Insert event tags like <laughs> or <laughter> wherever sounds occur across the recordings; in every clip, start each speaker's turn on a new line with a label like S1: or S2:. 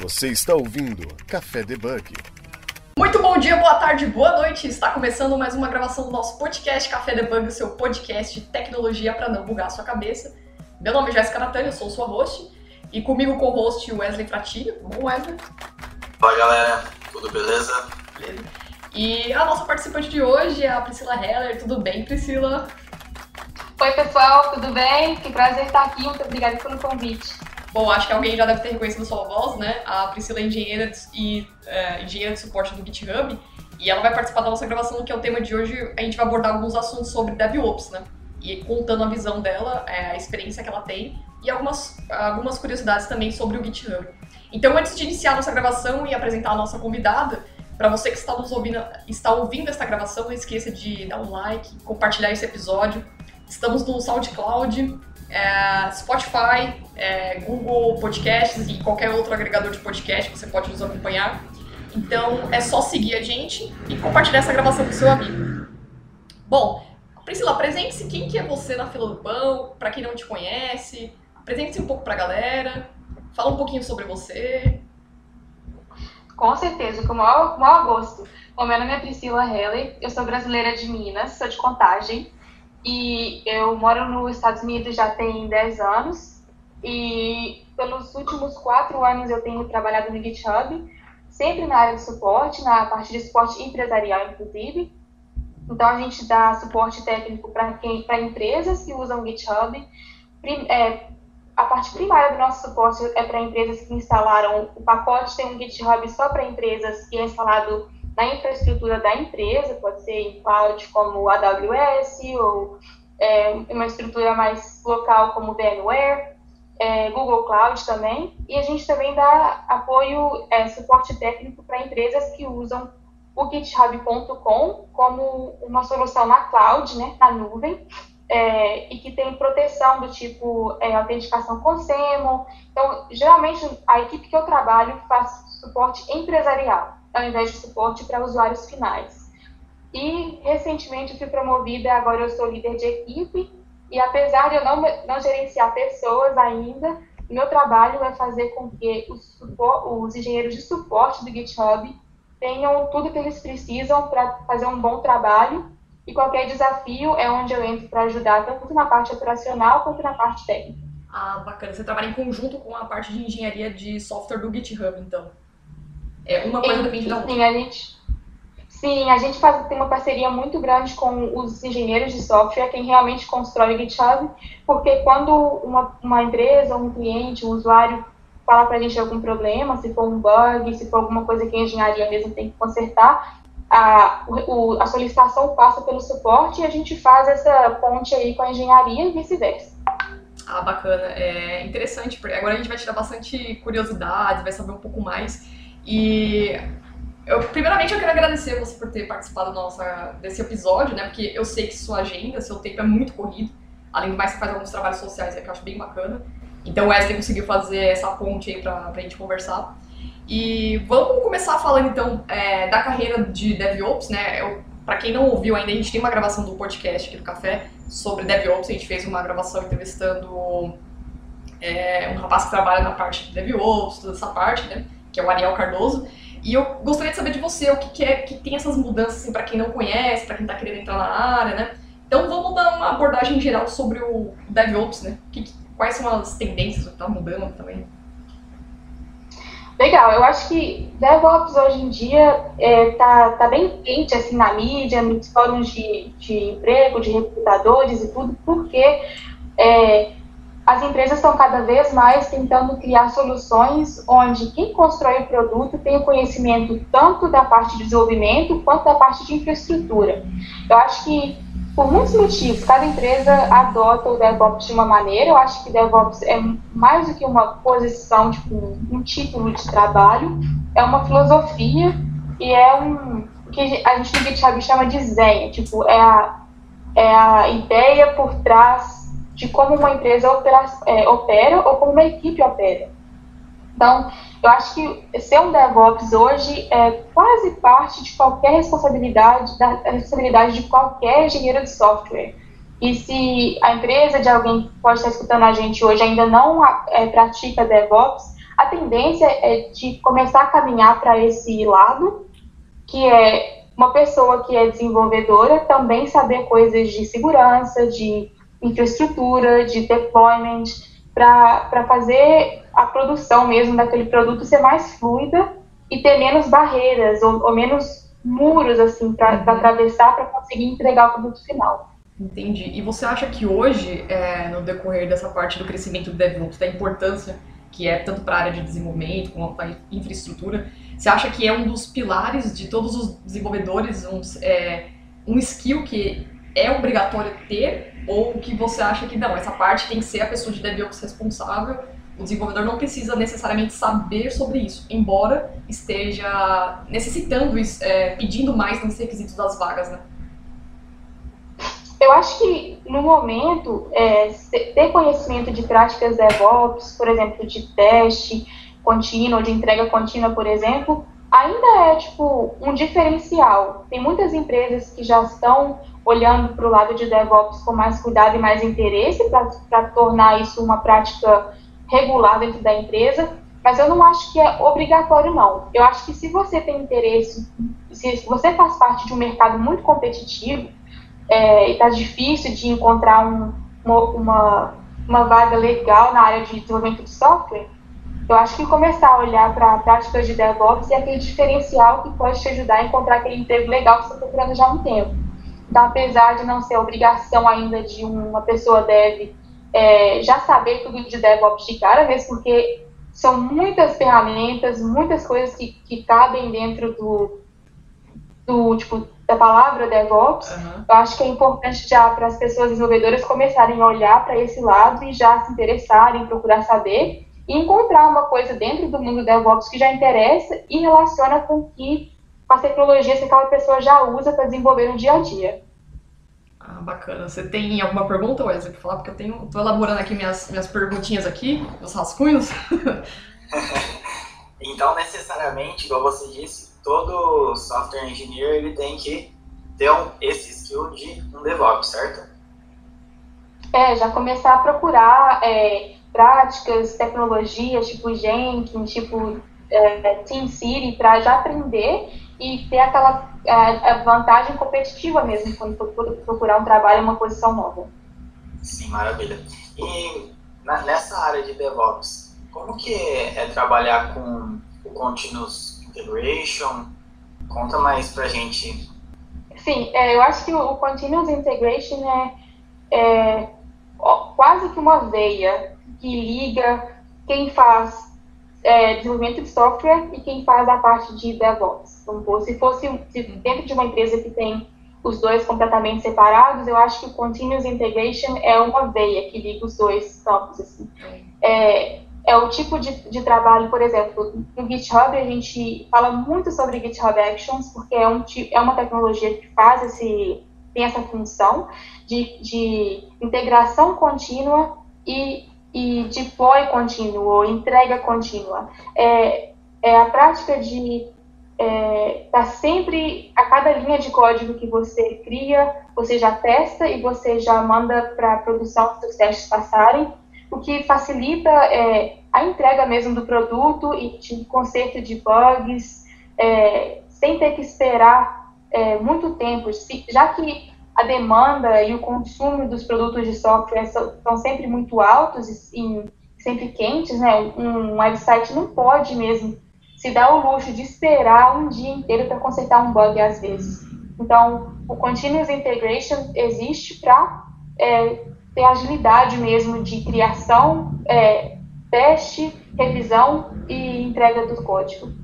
S1: Você está ouvindo Café Debug.
S2: Muito bom dia, boa tarde, boa noite. Está começando mais uma gravação do nosso podcast Café Debug, o seu podcast de tecnologia para não bugar a sua cabeça. Meu nome é Jéssica Natânia, eu sou sua host. E comigo co-host Wesley Fratilho. Bom, Wesley?
S3: Fala galera, tudo beleza?
S2: Beleza. E a nossa participante de hoje é a Priscila Heller. Tudo bem, Priscila?
S4: Oi, pessoal, tudo bem? Que prazer estar aqui. Muito obrigada pelo convite.
S2: Bom, acho que alguém já deve ter reconhecido sua voz, né? A Priscila é engenheira de, e é, engenheira de suporte do GitHub e ela vai participar da nossa gravação, que é o tema de hoje. A gente vai abordar alguns assuntos sobre DevOps, né? E contando a visão dela, é, a experiência que ela tem e algumas, algumas curiosidades também sobre o GitHub. Então, antes de iniciar nossa gravação e apresentar a nossa convidada, para você que está nos ouvindo, está ouvindo esta gravação, não esqueça de dar um like, compartilhar esse episódio. Estamos no SoundCloud, é, Spotify, é, Google Podcasts e qualquer outro agregador de podcast que você pode nos acompanhar. Então é só seguir a gente e compartilhar essa gravação com seu amigo. Bom, Priscila, apresente-se quem que é você na fila do pão, para quem não te conhece, apresente-se um pouco para a galera, fala um pouquinho sobre você.
S4: Com certeza, com o maior, maior gosto. Bom, meu nome é Priscila Heller, eu sou brasileira de Minas, sou de Contagem. E eu moro nos Estados Unidos já tem 10 anos. E pelos últimos quatro anos eu tenho trabalhado no GitHub, sempre na área de suporte, na parte de suporte empresarial, inclusive. Então a gente dá suporte técnico para empresas que usam o GitHub. É, a parte primária do nosso suporte é para empresas que instalaram o pacote, tem um GitHub só para empresas que é instalado na infraestrutura da empresa, pode ser em cloud como AWS ou é, uma estrutura mais local como VMware, é, Google Cloud também. E a gente também dá apoio, é, suporte técnico para empresas que usam o GitHub.com como uma solução na cloud, né, na nuvem, é, e que tem proteção do tipo é, autenticação com SEMO. Então, geralmente, a equipe que eu trabalho faz suporte empresarial ao invés de suporte para usuários finais. E recentemente fui promovida, agora eu sou líder de equipe, e apesar de eu não, não gerenciar pessoas ainda, meu trabalho é fazer com que os, os engenheiros de suporte do GitHub tenham tudo que eles precisam para fazer um bom trabalho, e qualquer desafio é onde eu entro para ajudar, tanto na parte operacional quanto na parte técnica.
S2: Ah, bacana. Você trabalha em conjunto com a parte de engenharia de software do GitHub, então? É, uma coisa depende da outra.
S4: Sim, a gente, sim, a gente faz, tem uma parceria muito grande com os engenheiros de software, quem realmente constrói o GitHub, porque quando uma, uma empresa, um cliente, um usuário fala para a gente algum problema, se for um bug, se for alguma coisa que a engenharia mesmo tem que consertar, a, o, a solicitação passa pelo suporte e a gente faz essa ponte aí com a engenharia e vice-versa.
S2: Ah, bacana. É interessante, agora a gente vai tirar bastante curiosidades, vai saber um pouco mais. E eu, primeiramente eu quero agradecer você por ter participado nossa, desse episódio, né? Porque eu sei que sua agenda, seu tempo é muito corrido. Além do mais, você faz alguns trabalhos sociais que eu acho bem bacana. Então o Wesley conseguiu fazer essa ponte aí pra, pra gente conversar. E vamos começar falando então é, da carreira de DevOps, né? Eu, pra quem não ouviu ainda, a gente tem uma gravação do podcast aqui do Café sobre DevOps. A gente fez uma gravação entrevistando é, um rapaz que trabalha na parte de DevOps, toda essa parte, né? Que é o Ariel Cardoso. E eu gostaria de saber de você o que, que é que tem essas mudanças assim, para quem não conhece, para quem está querendo entrar na área, né? Então vamos dar uma abordagem geral sobre o DevOps, né? Que, quais são as tendências, que está mudando também?
S4: Legal, eu acho que DevOps hoje em dia é, tá, tá bem quente assim na mídia, nos fóruns de, de emprego, de recrutadores e tudo, porque é, as empresas estão cada vez mais tentando criar soluções onde quem constrói o produto tem o conhecimento tanto da parte de desenvolvimento quanto da parte de infraestrutura. Eu acho que, por muitos motivos, cada empresa adota o DevOps de uma maneira. Eu acho que DevOps é mais do que uma posição, tipo, um título de trabalho, é uma filosofia e é um que a gente no GitHub chama de Zen, tipo, é a, é a ideia por trás de como uma empresa opera, é, opera ou como uma equipe opera. Então, eu acho que ser um DevOps hoje é quase parte de qualquer responsabilidade, da responsabilidade de qualquer engenheiro de software. E se a empresa de alguém que pode estar escutando a gente hoje ainda não é, pratica DevOps, a tendência é de começar a caminhar para esse lado, que é uma pessoa que é desenvolvedora também saber coisas de segurança, de infraestrutura, de deployment, para fazer a produção mesmo daquele produto ser mais fluida e ter menos barreiras ou, ou menos muros assim para uhum. atravessar para conseguir entregar o produto final.
S2: Entendi. E você acha que hoje, é, no decorrer dessa parte do crescimento do DevOps, da importância que é tanto para a área de desenvolvimento como para a infraestrutura, você acha que é um dos pilares de todos os desenvolvedores, um, é, um skill que é obrigatório ter, ou que você acha que não, essa parte tem que ser a pessoa de DevOps responsável, o desenvolvedor não precisa necessariamente saber sobre isso, embora esteja necessitando, é, pedindo mais nos requisitos das vagas, né?
S4: Eu acho que, no momento, é, ter conhecimento de práticas DevOps, por exemplo, de teste contínuo, de entrega contínua, por exemplo, ainda é, tipo, um diferencial. Tem muitas empresas que já estão olhando para o lado de DevOps com mais cuidado e mais interesse para tornar isso uma prática regular dentro da empresa, mas eu não acho que é obrigatório, não. Eu acho que se você tem interesse, se você faz parte de um mercado muito competitivo, é, e está difícil de encontrar um, uma, uma vaga legal na área de desenvolvimento de software, eu acho que começar a olhar para práticas de DevOps é aquele diferencial que pode te ajudar a encontrar aquele emprego legal que você está procurando já há um tempo. Então, apesar de não ser obrigação ainda de uma pessoa dev é, já saber tudo de DevOps de cara, mesmo porque são muitas ferramentas, muitas coisas que, que cabem dentro do, do tipo, da palavra DevOps, uhum. eu acho que é importante já para as pessoas desenvolvedoras começarem a olhar para esse lado e já se interessarem, procurar saber e encontrar uma coisa dentro do mundo DevOps que já interessa e relaciona com que com as tecnologias que aquela pessoa já usa para desenvolver no dia a dia.
S2: Ah, bacana. Você tem alguma pergunta, Wesley, para falar? Porque eu tenho, tô elaborando aqui minhas, minhas perguntinhas aqui, meus rascunhos. <laughs>
S3: então, necessariamente, igual você disse, todo software engineer ele tem que ter um, esse skill de um DevOps, certo?
S4: É, já começar a procurar é, práticas, tecnologias, tipo Jenkins, tipo é, TeamCity, para já aprender e ter aquela é, vantagem competitiva mesmo quando for procurar um trabalho, uma posição nova.
S3: Sim, maravilha. E na, nessa área de DevOps, como que é trabalhar com o Continuous Integration. Conta mais pra gente.
S4: Sim, é, eu acho que o, Continuous Integration é, é quase que uma veia que liga quem faz é, desenvolvimento de software e quem faz a parte de DevOps. Vamos se fosse se dentro de uma empresa que tem os dois completamente separados, eu acho que o Continuous Integration é uma veia que liga os dois campos. Assim. É, é o tipo de, de trabalho, por exemplo, no GitHub a gente fala muito sobre GitHub Actions, porque é, um, é uma tecnologia que faz esse, tem essa função de, de integração contínua e, e deploy contínuo, entrega contínua. É, é a prática de estar é, tá sempre, a cada linha de código que você cria, você já testa e você já manda para a produção os seus testes passarem, o que facilita é, a entrega mesmo do produto e de conserto de bugs, é, sem ter que esperar é, muito tempo, já que a demanda e o consumo dos produtos de software são, sempre muito altos e, sempre quentes, né? Um website não pode mesmo se dar o luxo de esperar um dia inteiro para consertar um bug às vezes. Então, o Continuous Integration existe para é, ter agilidade mesmo de criação, é, teste, revisão e entrega do código.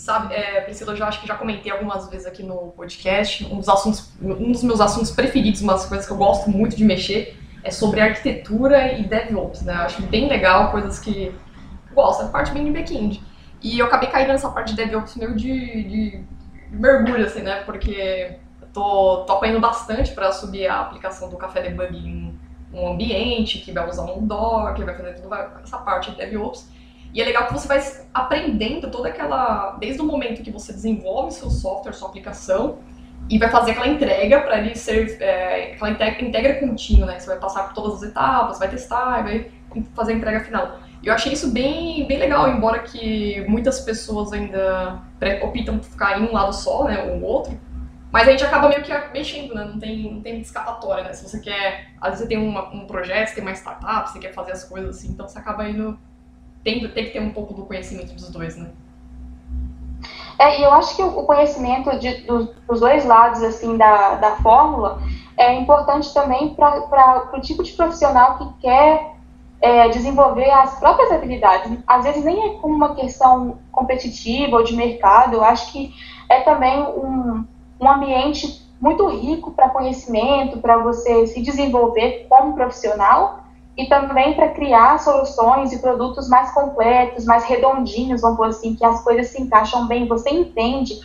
S2: Sabe, é, Priscila, eu já acho que já comentei algumas vezes aqui no podcast, um dos assuntos, um dos meus assuntos preferidos, uma das coisas que eu gosto muito de mexer, é sobre arquitetura e DevOps, né? Eu acho bem legal, coisas que gosto, a parte bem de back-end. E eu acabei caindo nessa parte de DevOps meio de, de mergulho, assim, né? Porque tô, tô apanhando bastante para subir a aplicação do Café Debug em um ambiente, que vai usar um Docker, vai fazer toda essa parte de DevOps. E é legal que você vai aprendendo toda aquela. Desde o momento que você desenvolve seu software, sua aplicação, e vai fazer aquela entrega para ele ser. É, aquela entrega, entrega contínua, né? Você vai passar por todas as etapas, vai testar, vai fazer a entrega final. E eu achei isso bem, bem legal, embora que muitas pessoas ainda optam por ficar em um lado só, né, ou outro. Mas a gente acaba meio que mexendo, né? Não tem, não tem escapatória, né? Se você quer. Às vezes você tem uma, um projeto, você tem uma startup, você quer fazer as coisas assim, então você acaba indo. Tem, tem que ter um pouco do conhecimento dos dois, né?
S4: É, e eu acho que o conhecimento de, dos, dos dois lados, assim, da, da fórmula é importante também para o tipo de profissional que quer é, desenvolver as próprias habilidades. Às vezes nem é como uma questão competitiva ou de mercado, eu acho que é também um, um ambiente muito rico para conhecimento, para você se desenvolver como profissional e também para criar soluções e produtos mais completos, mais redondinhos, vamos dizer assim, que as coisas se encaixam bem, você entende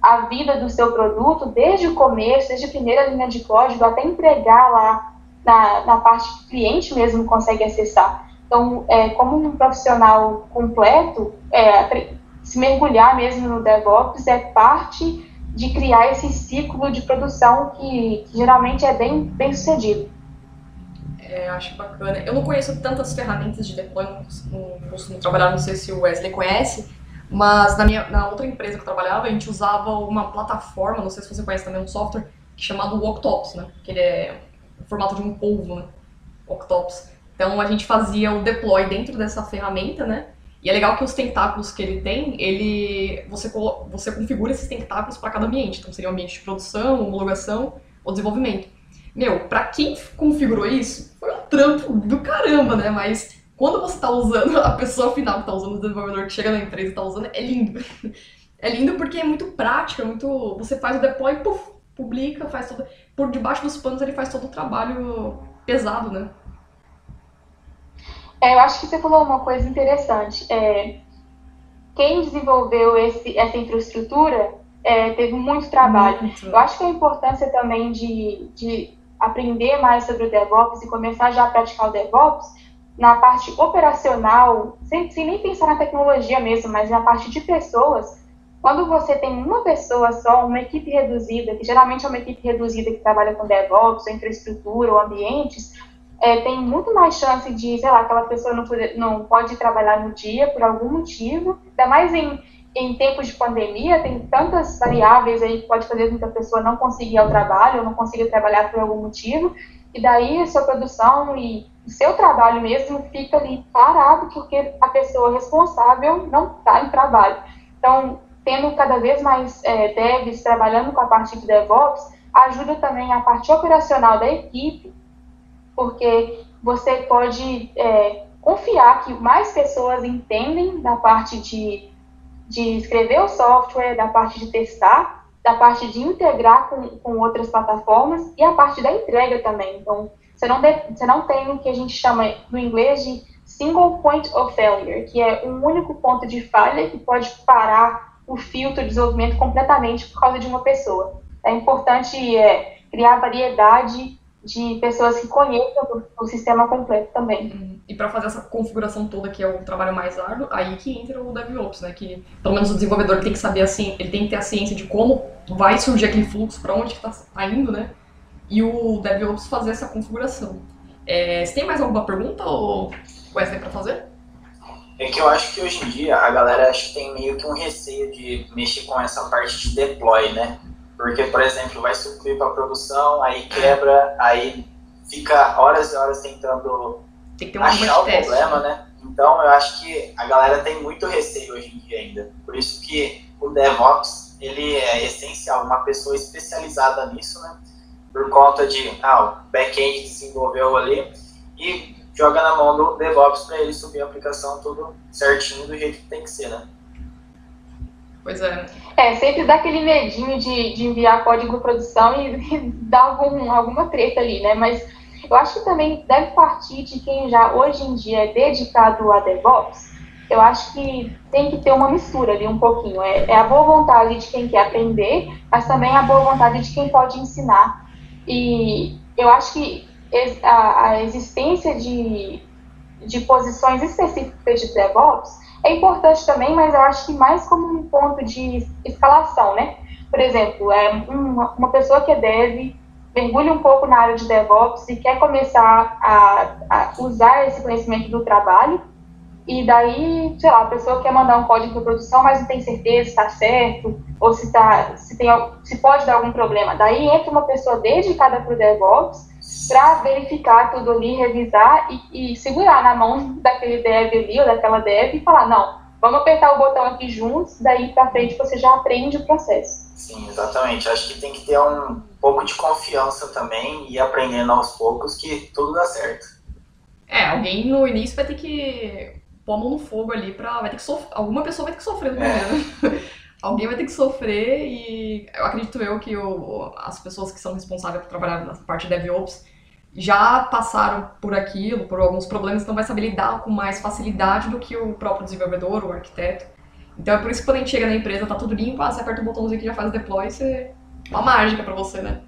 S4: a vida do seu produto desde o começo, desde a primeira linha de código até entregar lá na, na parte que o cliente mesmo consegue acessar. Então, é, como um profissional completo, é, se mergulhar mesmo no DevOps é parte de criar esse ciclo de produção que, que geralmente é bem, bem sucedido.
S2: É, acho bacana. Eu não conheço tantas ferramentas de deploy, não costumo trabalhar, não sei se o Wesley conhece, mas na, minha, na outra empresa que eu trabalhava, a gente usava uma plataforma, não sei se você conhece também, um software chamado Octopus, né? Que ele é o formato de um polvo, né? Octopus. Então a gente fazia o deploy dentro dessa ferramenta, né? E é legal que os tentáculos que ele tem, ele você, você configura esses tentáculos para cada ambiente. Então seria o ambiente de produção, homologação ou desenvolvimento. Meu, para quem configurou isso, foi um trampo do caramba, né? Mas quando você está usando, <laughs> a pessoa final que está usando, o desenvolvedor que chega na empresa e está usando, é lindo. <laughs> É lindo porque é muito prático, é muito. Você faz o deploy, puff, publica, faz todo. Por debaixo dos panos ele faz todo o trabalho pesado, né?
S4: É, eu acho que você falou uma coisa interessante. É, quem desenvolveu esse, essa infraestrutura é, teve muito trabalho. Muito. Eu acho que a importância também de, de aprender mais sobre o DevOps e começar já a praticar o DevOps na parte operacional, sem, sem nem pensar na tecnologia mesmo, mas na parte de pessoas. Quando você tem uma pessoa só, uma equipe reduzida, que geralmente é uma equipe reduzida que trabalha com DevOps, ou infraestrutura, ou ambientes, é, tem muito mais chance de, sei lá, aquela pessoa não, pode, não pode trabalhar no dia por algum motivo, ainda mais em, em tempos de pandemia, tem tantas variáveis aí que pode fazer com que a pessoa não consiga ir ao trabalho ou não consiga trabalhar por algum motivo, e daí a sua produção e o seu trabalho mesmo fica ali parado porque a pessoa responsável não está em trabalho. Então, tendo cada vez mais é, devs trabalhando com a parte de DevOps, ajuda também a parte operacional da equipe porque você pode é, confiar que mais pessoas entendem da parte de, de escrever o software, da parte de testar, da parte de integrar com, com outras plataformas e a parte da entrega também. Então, você não, de, você não tem o que a gente chama no inglês de single point of failure, que é um único ponto de falha que pode parar o filtro de desenvolvimento completamente por causa de uma pessoa. É importante é, criar variedade de pessoas que conheçam o, sistema completo também. Uhum.
S2: E para fazer essa configuração toda, que é o trabalho mais árduo, aí que entra o DevOps, né? Que pelo menos o desenvolvedor tem que saber assim, ele tem que ter a ciência de como vai surgir aquele fluxo, para onde que tá, tá indo, né? E o DevOps fazer essa configuração. É, você tem mais alguma pergunta ou Wesley para fazer?
S3: É que eu acho que hoje em dia a galera acho que tem meio que um receio de mexer com essa parte de deploy, né? Porque, por exemplo, vai subir para produção, aí quebra, aí fica horas e horas tentando achar o problema, né? Então, eu acho que a galera tem muito receio hoje em dia ainda. Por isso que o DevOps, ele é essencial, uma pessoa especializada nisso, né? Por conta de, ah, o back-end desenvolveu ali e joga na mão do DevOps para ele subir a aplicação tudo certinho do jeito que tem que ser, né?
S2: Pois é.
S4: É, sempre dá aquele medinho de, de enviar código produção e, <laughs> e dar algum, alguma treta ali, né? Mas eu acho que também deve partir de quem já hoje em dia é dedicado a DevOps. Eu acho que tem que ter uma mistura ali um pouquinho. É, é a boa vontade de quem quer aprender, mas também a boa vontade de quem pode ensinar. E eu acho que a, a existência de, de posições específicas de DevOps é importante também, mas eu acho que mais como um ponto de escalação, né? Por exemplo, é uma, uma pessoa que é dev, mergulha um pouco na área de DevOps e quer começar a, a usar esse conhecimento do trabalho, e daí, sei lá, a pessoa quer mandar um código para produção, mas não tem certeza se está certo, ou se, tá, se, tem, se pode dar algum problema. Daí entra uma pessoa dedicada para o DevOps para verificar tudo ali, revisar e, e, segurar na mão daquele dev ali ou daquela dev e falar, não, vamos apertar o botão aqui juntos, daí para frente você já aprende o processo.
S3: Sim, exatamente. Acho que tem que ter um pouco de confiança também e aprendendo aos poucos que tudo dá certo.
S2: É, alguém no início vai ter que pôr a mão no fogo ali pra. Vai ter que sofrer. Alguma pessoa vai ter que sofrer no é. <laughs> alguém vai ter que sofrer e eu acredito eu que o, as pessoas que são responsáveis por trabalhar na parte de DevOps já passaram por aquilo, por alguns problemas, então vai saber lidar com mais facilidade do que o próprio desenvolvedor, o arquiteto. Então é por isso que quando a gente chega na empresa, tá tudo limpo, ah, você aperta o botãozinho que já faz o deploy, você... uma mágica para você, né?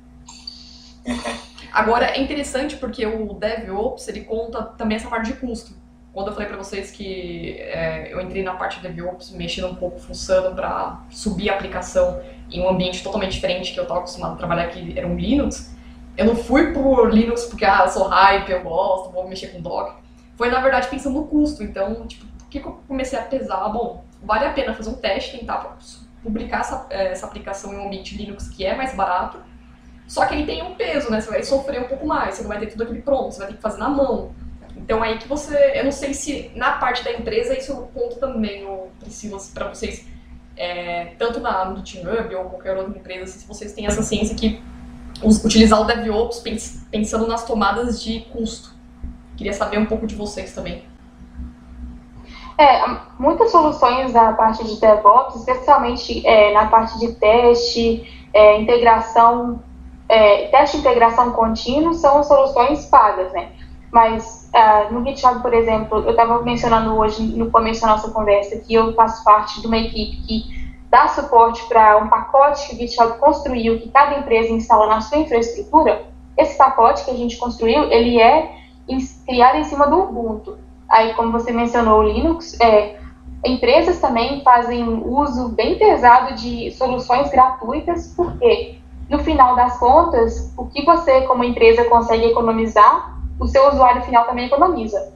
S2: <laughs> Agora, é interessante porque o DevOps, ele conta também essa parte de custo. Quando eu falei para vocês que é, eu entrei na parte de DevOps, mexendo um pouco, fuçando para subir a aplicação em um ambiente totalmente diferente que eu estava acostumado a trabalhar, que era um Linux, eu não fui por Linux porque, ah, eu sou hype, eu gosto, vou mexer com Docker. Foi, na verdade, pensando no custo. Então, tipo, o que, que eu comecei a pesar? Bom, vale a pena fazer um teste, tentar publicar essa, é, essa aplicação em um ambiente Linux que é mais barato, só que ele tem um peso, né? Você vai sofrer um pouco mais, você não vai ter tudo aquilo pronto, você vai ter que fazer na mão. Então aí que você. Eu não sei se na parte da empresa isso é um ponto também, Priscila, para vocês, é, tanto na, no TeamHub ou qualquer outra empresa, se vocês têm essa ciência que us, utilizar o DevOps pens, pensando nas tomadas de custo. Queria saber um pouco de vocês também.
S4: É, muitas soluções da parte de DevOps, especialmente é, na parte de teste, é, integração, é, teste de integração contínuo, são soluções pagas, né? Mas uh, no GitHub, por exemplo, eu estava mencionando hoje, no começo da nossa conversa, que eu faço parte de uma equipe que dá suporte para um pacote que o GitHub construiu, que cada empresa instala na sua infraestrutura. Esse pacote que a gente construiu, ele é criado em cima do Ubuntu. Aí, como você mencionou, o Linux, é, empresas também fazem uso bem pesado de soluções gratuitas, porque no final das contas, o que você, como empresa, consegue economizar, o seu usuário final também economiza.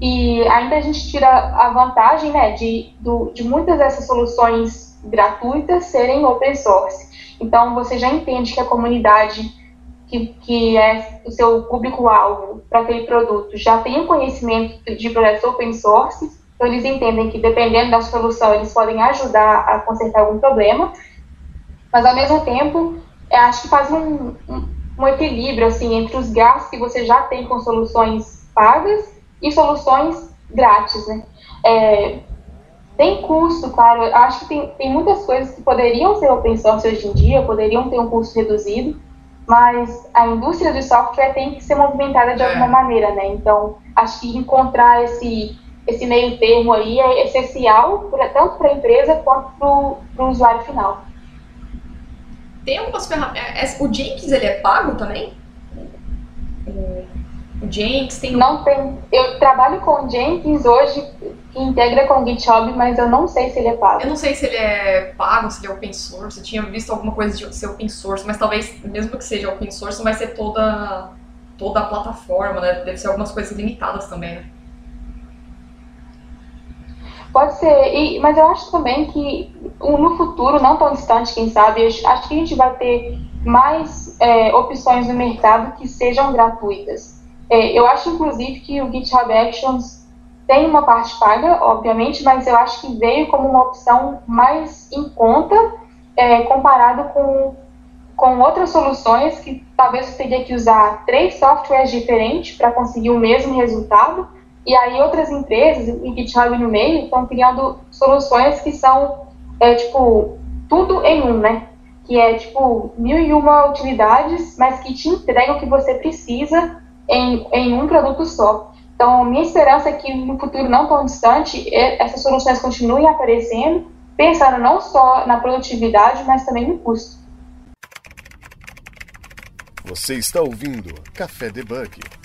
S4: E ainda a gente tira a vantagem né, de, do, de muitas dessas soluções gratuitas serem open source. Então, você já entende que a comunidade que, que é o seu público-alvo para aquele produto já tem um conhecimento de projetos open source, então eles entendem que dependendo da solução eles podem ajudar a consertar algum problema, mas ao mesmo tempo acho que faz um, um equilíbrio assim entre os gastos que você já tem com soluções pagas e soluções grátis, né? É, tem custo, claro, acho que tem, tem muitas coisas que poderiam ser open source hoje em dia, poderiam ter um custo reduzido, mas a indústria de software tem que ser movimentada de alguma é. maneira, né? Então, acho que encontrar esse, esse meio termo aí é essencial, pra, tanto para a empresa quanto para o usuário final.
S2: Tem algumas ferramentas. É, é, o Jenkins ele é pago também? O Jenkins tem.
S4: Não tem. Eu trabalho com o Jenkins hoje, que integra com o GitHub, mas eu não sei se ele é pago.
S2: Eu não sei se ele é pago, se ele é open source. Eu tinha visto alguma coisa de ser open source, mas talvez, mesmo que seja open source, não vai ser toda, toda a plataforma, né? Deve ser algumas coisas limitadas também, né?
S4: Pode ser, e, mas eu acho também que no futuro, não tão distante, quem sabe, acho que a gente vai ter mais é, opções no mercado que sejam gratuitas. É, eu acho, inclusive, que o GitHub Actions tem uma parte paga, obviamente, mas eu acho que veio como uma opção mais em conta é, comparado com, com outras soluções que talvez você teria que usar três softwares diferentes para conseguir o mesmo resultado e aí outras empresas, e GitHub no meio, estão criando soluções que são, é, tipo, tudo em um, né? Que é, tipo, mil e uma utilidades, mas que te entregam o que você precisa em, em um produto só. Então, minha esperança é que no futuro não tão distante, essas soluções continuem aparecendo, pensando não só na produtividade, mas também no custo.
S1: Você está ouvindo Café Debug.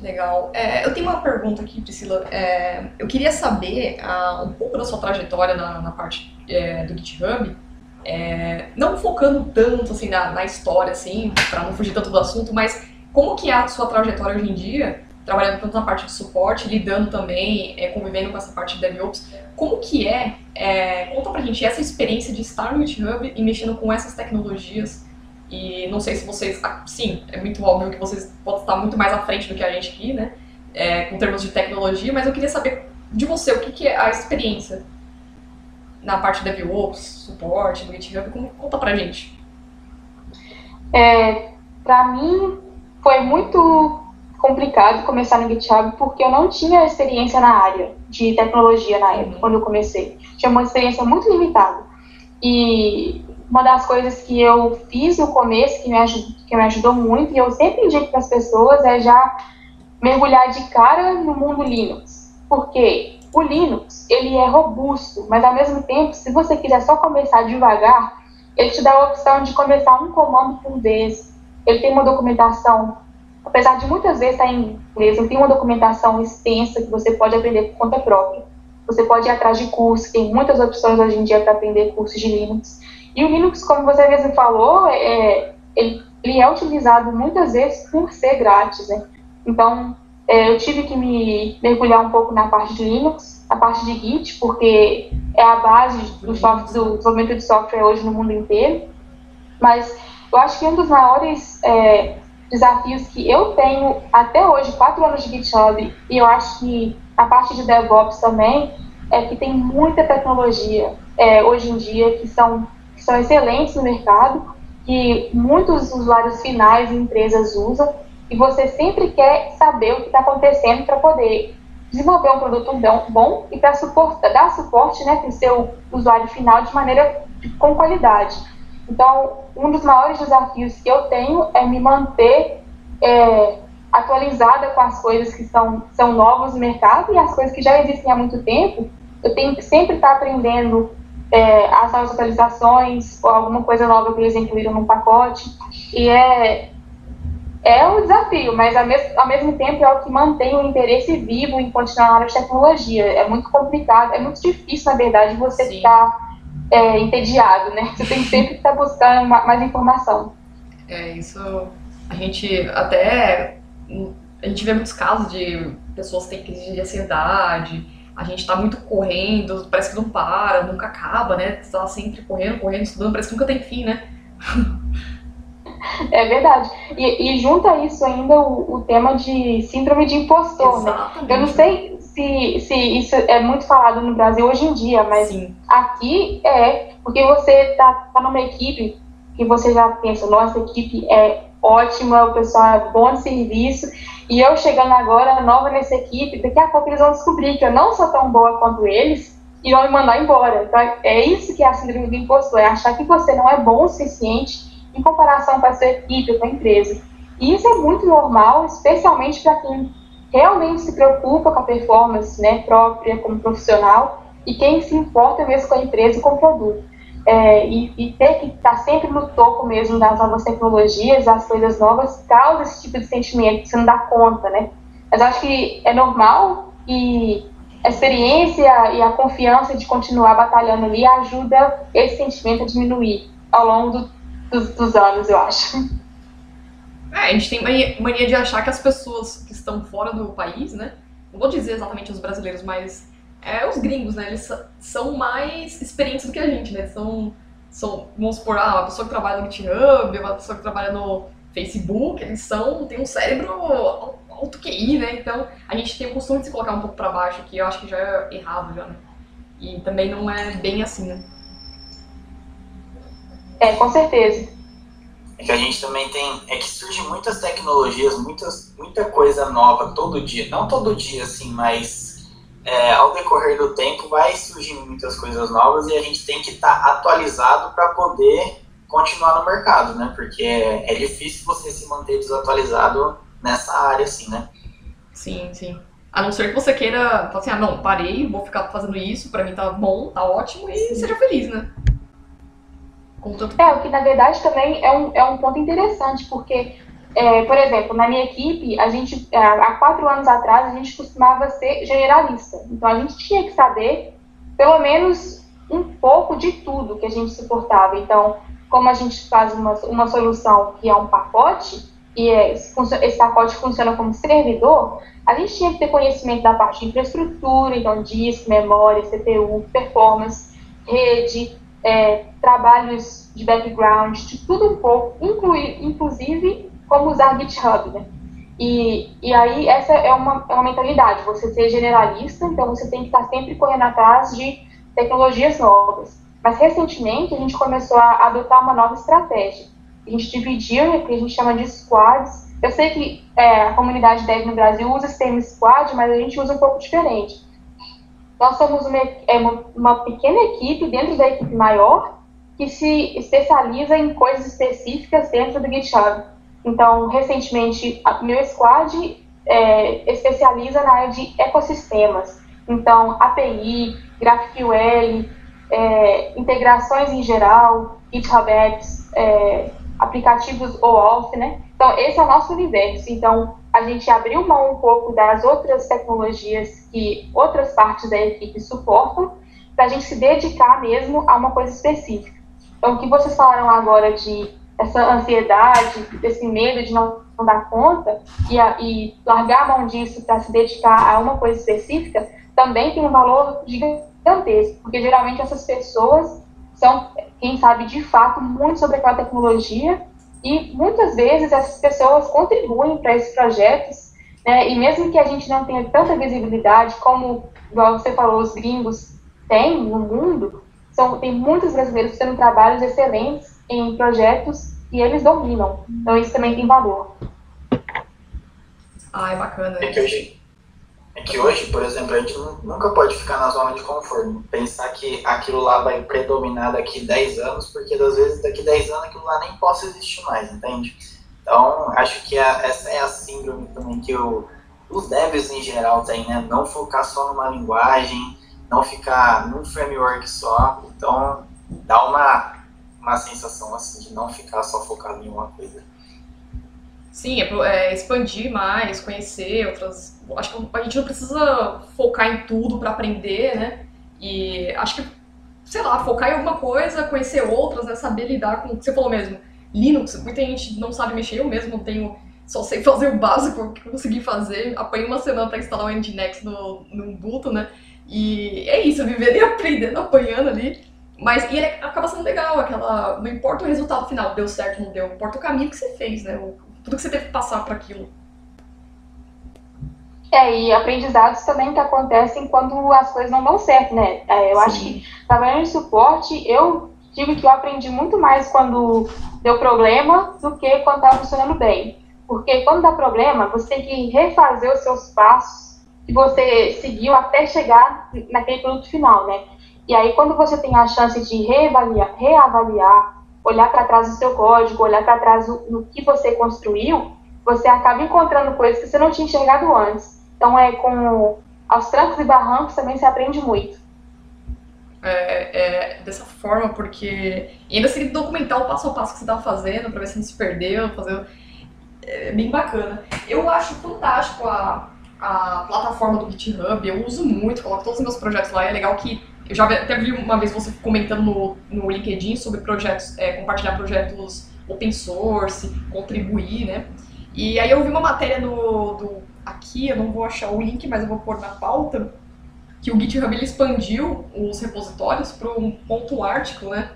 S2: Legal. É, eu tenho uma pergunta aqui, Priscila. É, eu queria saber uh, um pouco da sua trajetória na, na parte é, do GitHub, é, não focando tanto assim na, na história, assim, para não fugir tanto do assunto, mas como que é a sua trajetória hoje em dia trabalhando tanto na parte de suporte, lidando também, é, convivendo com essa parte de DevOps. Como que é, é, conta pra gente essa experiência de estar no GitHub e mexendo com essas tecnologias e não sei se vocês, ah, sim, é muito óbvio que vocês podem estar muito mais à frente do que a gente aqui, né, é, com termos de tecnologia, mas eu queria saber de você, o que, que é a experiência na parte de DevOps, suporte, do GitHub, como, conta pra gente.
S4: É, pra mim, foi muito complicado começar no GitHub porque eu não tinha experiência na área de tecnologia na época, uhum. quando eu comecei. Tinha uma experiência muito limitada. E uma das coisas que eu fiz no começo, que me, ajudou, que me ajudou muito, e eu sempre indico para as pessoas, é já mergulhar de cara no mundo Linux. Porque o Linux, ele é robusto, mas ao mesmo tempo, se você quiser só começar devagar, ele te dá a opção de começar um comando por vez. Ele tem uma documentação apesar de muitas vezes estar em inglês, não tem uma documentação extensa que você pode aprender por conta própria. Você pode ir atrás de cursos, tem muitas opções hoje em dia para aprender cursos de Linux. E o Linux, como você mesmo falou, é, ele, ele, é utilizado muitas vezes por ser grátis. Né? Então, é, eu tive que me mergulhar um pouco na parte de Linux, a parte de Git, porque é a base do, software, do desenvolvimento de software hoje no mundo inteiro. Mas eu acho que um dos maiores é, desafios que eu tenho até hoje, quatro anos de GitHub, e eu acho que a parte de DevOps também, é que tem muita tecnologia é, hoje em dia que são, são excelentes no mercado, que muitos usuários finais e empresas usam, e você sempre quer saber o que está acontecendo para poder desenvolver um produto bom e para dar suporte né, para o seu usuário final de maneira com qualidade. Então, um dos maiores desafios que eu tenho é me manter é, atualizada com as coisas que são, são novas no mercado e as coisas que já existem há muito tempo. Eu tenho que sempre estar aprendendo é, as novas atualizações ou alguma coisa nova que eles incluíram no pacote. E é, é um desafio, mas ao mesmo, ao mesmo tempo é o que mantém o interesse vivo em continuar na área de tecnologia. É muito complicado, é muito difícil, na verdade, você Sim. ficar é, entediado, né? Você tem sempre que estar tá buscando mais informação.
S2: É, isso a gente até a gente vê muitos casos de pessoas que têm crise de ansiedade, a gente está muito correndo, parece que não para, nunca acaba, né? Você tá sempre correndo, correndo, estudando, parece que nunca tem fim, né?
S4: É verdade. E, e junta isso ainda o, o, tema de síndrome de impostor, Exatamente. né? Eu não sei se, se isso é muito falado no Brasil hoje em dia, mas Sim. aqui é, porque você tá, tá numa equipe que você já pensa, nossa, a equipe é ótima, o pessoal é bom de serviço, e eu chegando agora nova nessa equipe, daqui a pouco eles vão descobrir que eu não sou tão boa quanto eles e vão me mandar embora. Então é isso que é a síndrome do impostor, é achar que você não é bom o suficiente em comparação com a sua equipe, com a empresa. E isso é muito normal, especialmente para quem realmente se preocupa com a performance né, própria como profissional e quem se importa mesmo com a empresa e com o produto. É, e, e, ter que estar sempre no topo mesmo das novas tecnologias, das coisas novas, causa esse tipo de sentimento você não dá conta, né? Mas acho que é normal e a experiência e a confiança de continuar batalhando ali ajuda esse sentimento a diminuir ao longo do, dos, dos anos, eu acho.
S2: É, a gente tem mania de achar que as pessoas que estão fora do país, né? Não vou dizer exatamente os brasileiros, mas é os gringos, né? Eles são mais experientes do que a gente, né? São, são vamos supor, ah, uma pessoa que trabalha no GitHub, uma pessoa que trabalha no Facebook, eles são, tem um cérebro alto QI, né? Então a gente tem o costume de se colocar um pouco para baixo, que eu acho que já é errado já, né? E também não é bem assim, né?
S4: É, com certeza.
S3: É que a gente também tem. É que surge muitas tecnologias, muitas, muita coisa nova todo dia. Não todo dia, assim, mas é, ao decorrer do tempo vai surgindo muitas coisas novas e a gente tem que estar tá atualizado para poder continuar no mercado, né? Porque é, é difícil você se manter desatualizado nessa área, assim, né?
S2: Sim, sim. A não ser que você queira falar assim, ah, não, parei, vou ficar fazendo isso, pra mim tá bom, tá ótimo, e sim. seja feliz, né?
S4: É, o que na verdade também é um, é um ponto interessante, porque, é, por exemplo, na minha equipe, a gente, é, há quatro anos atrás, a gente costumava ser generalista. Então a gente tinha que saber, pelo menos, um pouco de tudo que a gente suportava. Então, como a gente faz uma, uma solução que é um pacote, e é, esse pacote funciona como servidor, a gente tinha que ter conhecimento da parte de infraestrutura, então disco, memória, CPU, performance, rede, é, trabalhos de background, de tudo um pouco, incluir, inclusive como usar GitHub, né? E, e aí essa é uma, é uma mentalidade, você ser generalista, então você tem que estar sempre correndo atrás de tecnologias novas. Mas recentemente a gente começou a adotar uma nova estratégia. A gente dividiu o que a gente chama de squads. Eu sei que é, a comunidade dev no Brasil usa esse termo squad, mas a gente usa um pouco diferente. Nós somos uma, é, uma pequena equipe dentro da equipe maior que se especializa em coisas específicas dentro do GitHub. Então, recentemente, a meu squad é, especializa na área de ecossistemas. Então, API, GraphQL, é, integrações em geral, GitHub Apps, é, aplicativos OAuth, né? Então, esse é o nosso universo. Então, a gente abriu mão um pouco das outras tecnologias que outras partes da equipe suportam, para a gente se dedicar mesmo a uma coisa específica. Então, o que vocês falaram agora de essa ansiedade, desse medo de não, não dar conta e, a, e largar a mão disso para se dedicar a uma coisa específica, também tem um valor gigantesco, porque geralmente essas pessoas são quem sabe de fato muito sobre aquela tecnologia e muitas vezes essas pessoas contribuem para esses projetos, né, e mesmo que a gente não tenha tanta visibilidade como, igual você falou, os gringos têm no mundo, são, tem muitos brasileiros fazendo trabalhos excelentes em projetos e eles dominam. Então isso também tem valor.
S2: Ah, é bacana.
S3: É que hoje, é que hoje, por exemplo, a gente nunca pode ficar na zona de conforto. Pensar que aquilo lá vai predominar daqui 10 anos, porque às vezes daqui 10 anos aquilo lá nem possa existir mais, entende? Então, acho que a, essa é a síndrome também que o, os devs em geral têm, né? Não focar só numa linguagem, não ficar num framework só. Então, dá uma, uma sensação assim de não ficar só focado em uma coisa.
S2: Sim, é, é expandir mais, conhecer outras acho que a gente não precisa focar em tudo para aprender, né? E acho que, sei lá, focar em alguma coisa, conhecer outras, né? Saber lidar com você falou mesmo. Linux, muita gente não sabe mexer, eu mesmo não tenho, só sei fazer o básico que consegui fazer. Apanhei uma semana para instalar o Nginx no, no Ubuntu, né? E é isso, vivendo e <laughs> aprendendo, apanhando ali. Mas e ele acaba sendo legal, aquela. Não importa o resultado final, deu certo, não deu, importa o caminho que você fez, né? O, tudo que você teve que passar para aquilo.
S4: É, e aprendizados também que acontecem quando as coisas não dão certo, né? É, eu Sim. acho que trabalhando em suporte, eu digo que eu aprendi muito mais quando deu problema do que quando estava funcionando bem. Porque quando dá problema, você tem que refazer os seus passos que você seguiu até chegar naquele produto final, né? E aí, quando você tem a chance de reavaliar, reavaliar olhar para trás do seu código, olhar para trás no, que você construiu, você acaba encontrando coisas que você não tinha enxergado antes. Então, é com aos trancos e barrancos também se aprende muito.
S2: É, é, dessa forma, porque e ainda se documentar o passo a passo que você está fazendo para ver se não se perdeu, fazer é bem bacana. Eu acho fantástico a, a plataforma do GitHub, eu uso muito, coloco todos os meus projetos lá, é legal que eu já até vi uma vez você comentando no, no LinkedIn sobre projetos, é, compartilhar projetos open source, contribuir, né? E aí eu vi uma matéria no, do aqui, eu não vou achar o link, mas eu vou pôr na pauta, que o GitHub ele expandiu os repositórios para um ponto ártico, né?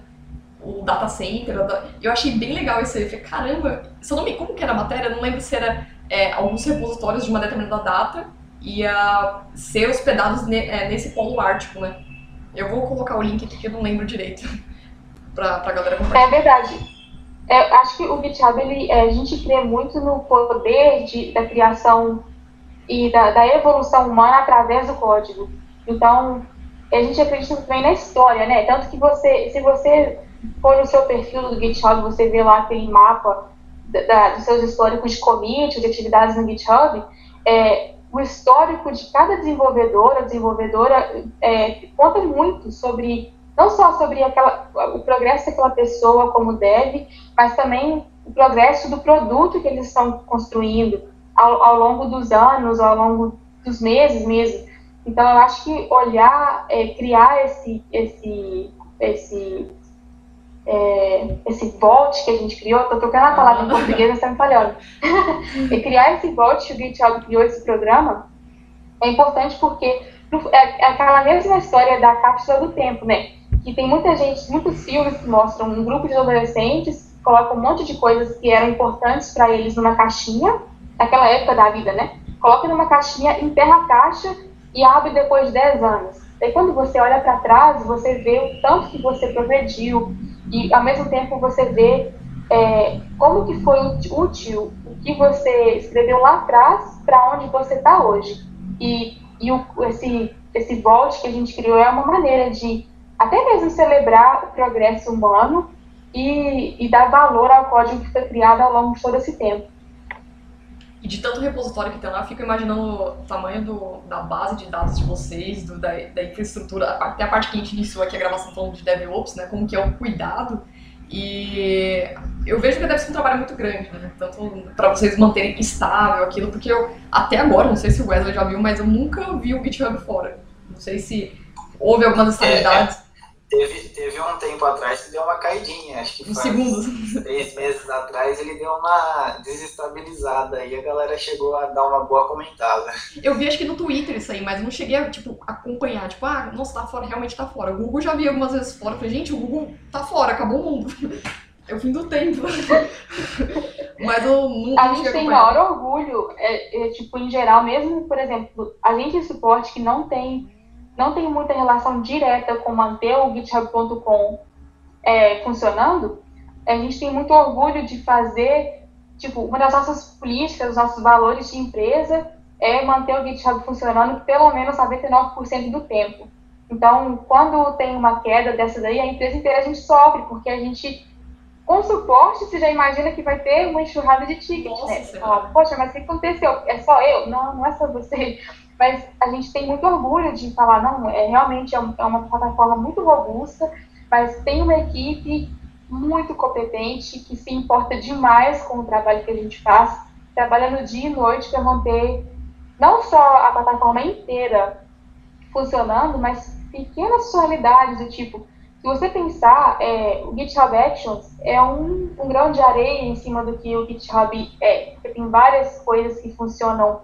S2: O data center. Eu achei bem legal isso aí. Eu falei, caramba, se eu não me como que era a matéria, eu não lembro se era é, alguns repositórios de uma determinada data ia ser hospedados ne, é, nesse polo ártico, né? Eu vou colocar o link que eu não lembro direito <laughs> pra, pra galera compartilhar.
S4: É verdade. É, acho que o GitHub, ele, é, a gente crê muito no poder de, da criação e da, da, evolução humana através do código. Então, a gente acredita também na história, né? Tanto que você, se você for no seu perfil do GitHub, você vê lá aquele mapa da, da, dos seus históricos de commits, de atividades no GitHub, é, o histórico de cada desenvolvedor, desenvolvedora, é, conta muito sobre, não só sobre aquela, o progresso daquela pessoa como deve, mas também o progresso do produto que eles estão construindo, ao, ao longo dos anos, ao longo dos meses mesmo. Então, eu acho que olhar, é, criar esse, esse, esse, é, esse Vault que a gente criou, tô trocando a palavra em português, mas tá me falhando. e criar esse Vault que o GitHub criou esse programa é importante porque é, é aquela mesma história da cápsula do tempo, né? Que tem muita gente, muitos filmes que mostram um grupo de adolescentes colocam um monte de coisas que eram importantes para eles numa caixinha, naquela época da vida, né? Coloca numa caixinha, enterra a caixa e abre depois de 10 anos. Daí quando você olha para trás, você vê o tanto que você progrediu e ao mesmo tempo você vê é, como que foi útil o que você escreveu lá atrás para onde você está hoje. E, e o, esse, esse Vault que a gente criou é uma maneira de até mesmo celebrar o progresso humano e, e dar valor ao código que foi criado ao longo de todo esse tempo.
S2: E de tanto repositório que tem lá, eu fico imaginando o tamanho do, da base de dados de vocês, do, da, da infraestrutura, até a parte que a gente iniciou aqui a gravação falando de DevOps, né, como que é o cuidado. E eu vejo que deve ser um trabalho muito grande, né? Tanto para vocês manterem estável aquilo, porque eu, até agora, não sei se o Wesley já viu, mas eu nunca vi o GitHub fora. Não sei se houve algumas estabilidades.
S3: É, é. Teve, teve um tempo atrás que deu uma caidinha, acho que
S2: um segundo. <laughs>
S3: três meses atrás ele deu uma desestabilizada e a galera chegou a dar uma boa comentada.
S2: Eu vi acho que no Twitter isso aí, mas não cheguei a tipo, acompanhar, tipo, ah, nossa, tá fora, realmente tá fora. O Google já vi algumas vezes fora, eu falei, gente, o Google tá fora, acabou o mundo. É o fim do tempo. <laughs> mas eu não
S4: A gente tem maior orgulho, é, é, tipo, em geral, mesmo, por exemplo, a gente de suporte que não tem não tem muita relação direta com manter o GitHub.com é, funcionando, a gente tem muito orgulho de fazer, tipo, uma das nossas políticas, os nossos valores de empresa é manter o GitHub funcionando pelo menos 99% do tempo. Então, quando tem uma queda dessa daí, a empresa inteira a gente sofre, porque a gente, com suporte, você já imagina que vai ter uma enxurrada de tickets, né? Fala, Poxa, mas o que aconteceu? É só eu? Não, não é só você. Mas a gente tem muito orgulho de falar, não, é realmente é, é uma plataforma muito robusta, mas tem uma equipe muito competente que se importa demais com o trabalho que a gente faz, trabalhando dia e noite para manter não só a plataforma inteira funcionando, mas pequenas funcionalidades do tipo, se você pensar, é, o GitHub Actions é um, um grão de areia em cima do que o GitHub é, porque tem várias coisas que funcionam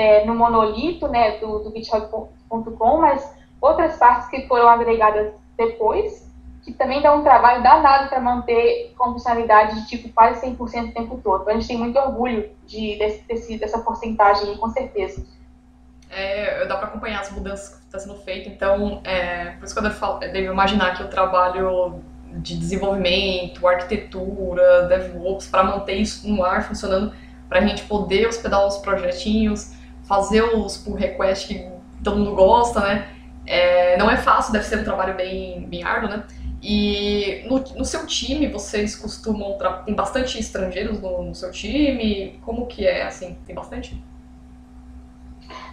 S4: é, no monolito né, do, do GitHub.com, mas outras partes que foram agregadas depois, que também dá um trabalho danado para manter com funcionalidade de tipo quase 100% o tempo todo. A gente tem muito orgulho de, desse, desse, dessa porcentagem, com certeza.
S2: É, dá para acompanhar as mudanças que estão tá sendo feitas, então, é, por isso que eu devo imaginar que o trabalho de desenvolvimento, arquitetura, DevOps, para manter isso no ar funcionando, para a gente poder hospedar os projetinhos, fazer os pull request que todo mundo gosta, né? É, não é fácil, deve ser um trabalho bem, bem árduo, né? E no, no seu time, vocês costumam... Tem bastante estrangeiros no, no, seu time? Como que é, assim? Tem bastante?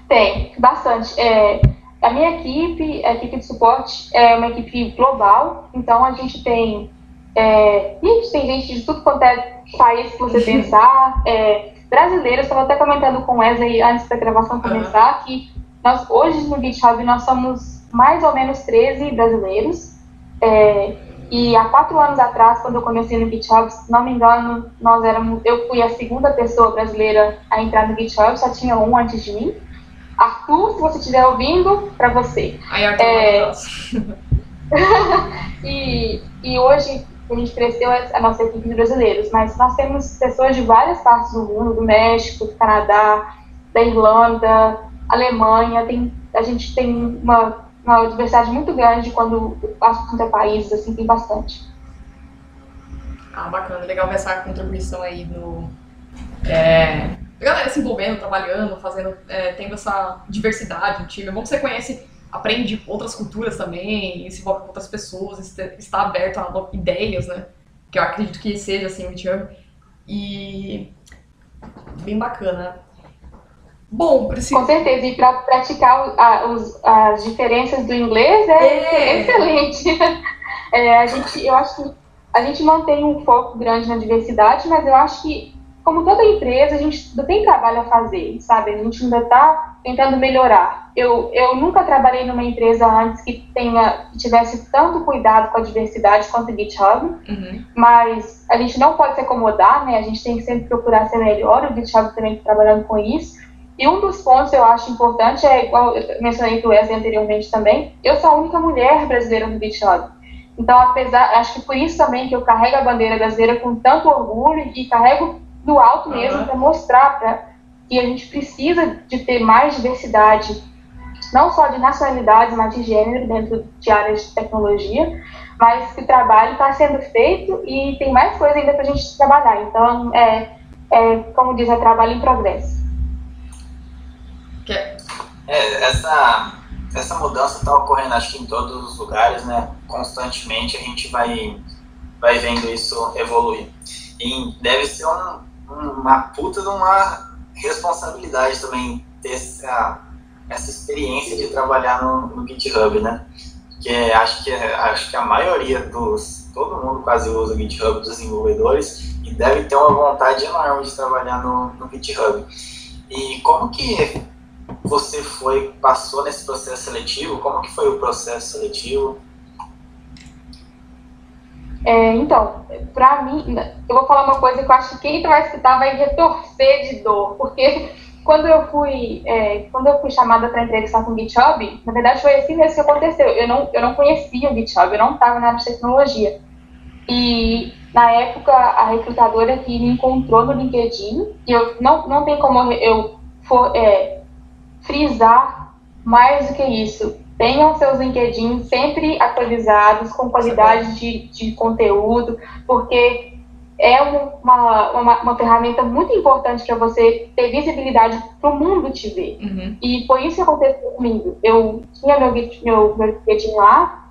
S4: Tem, bastante. É, a minha equipe, a equipe de suporte, é uma equipe global, então a gente tem... É, tem gente de tudo quanto é país que você <laughs> pensar, é, brasileiros. Estava até comentando com o Wesley antes da gravação começar que nós hoje no GitHub nós somos mais ou menos 13 brasileiros. É, e há quatro anos atrás, quando eu comecei no GitHub, se não me engano, nós éramos, eu fui a segunda pessoa brasileira a entrar no GitHub, só tinha um antes de mim. Arthur, se você estiver ouvindo, para você.
S2: Aí, Arthur, é... <laughs>
S4: e, e hoje a gente cresceu a nossa equipe de brasileiros, mas nós temos pessoas de várias partes do mundo, do México, do Canadá, da Irlanda, Alemanha, tem, a gente tem uma, uma diversidade muito grande quando assunto é países, assim, tem bastante.
S2: Ah, bacana, legal ver essa contribuição aí no... É, a galera se envolvendo, trabalhando, fazendo, é, tendo essa diversidade no time. É bom que você conhece aprende outras culturas também, se envolve com outras pessoas, está aberto a ideias, né? Que eu acredito que seja assim o Witcher. E bem bacana. Bom,
S4: preciso... Com certeza, e para praticar a, os, as diferenças do inglês é, é. excelente. <laughs> É, a gente, eu acho que a gente mantém um foco grande na diversidade, mas eu acho que como toda empresa, a gente ainda tem trabalho a fazer, sabe? A gente ainda está tentando melhorar. Eu, eu nunca trabalhei numa empresa antes que tenha que tivesse tanto cuidado com a diversidade quanto o GitHub,
S2: Uhum.
S4: mas a gente não pode se acomodar, né? A gente tem que sempre procurar ser melhor. O GitHub também está trabalhando com isso. E um dos pontos eu acho importante é, igual eu mencionei para o Wesley anteriormente também, eu sou a única mulher brasileira no GitHub. Então, apesar, acho que por isso também que eu carrego a bandeira brasileira com tanto orgulho e carrego do alto mesmo
S2: Uhum.
S4: para mostrar pra, que a gente precisa de ter mais diversidade, não só de nacionalidades, mas de gênero dentro de áreas de tecnologia, mas que o trabalho está sendo feito e tem mais coisa ainda para a gente trabalhar. Então, é, é, como diz, é trabalho em progresso.
S2: É-
S3: essa, essa mudança está ocorrendo, acho que em todos os lugares, né? Constantemente a gente vai, vai vendo isso evoluir. E deve ser um- uma puta de uma responsabilidade também ter essa, essa experiência de trabalhar no, no GitHub, né? Porque acho que, acho que a maioria dos. Todo mundo quase usa o GitHub dos desenvolvedores e deve ter uma vontade enorme de trabalhar no, no GitHub. E como que você foi, passou nesse processo seletivo? Como que foi o processo seletivo?
S4: É, então, pra mim, eu vou falar uma coisa que eu acho que quem vai escutar vai retorcer de dor, porque <laughs> quando eu fui, é, quando eu fui chamada para entrevistar com o GitHub, na verdade foi assim mesmo que aconteceu. Eu não, eu não conhecia o GitHub, eu não estava na área de tecnologia. E na época a recrutadora que me encontrou no LinkedIn, e eu não, não tem como eu for, é, frisar mais do que isso. Tenham seus LinkedIn sempre atualizados, com qualidade de, de conteúdo, porque é uma, uma, uma ferramenta muito importante para você ter visibilidade para o mundo te ver.
S2: Uhum.
S4: E foi isso que aconteceu comigo. Eu tinha meu, meu, meu LinkedIn lá,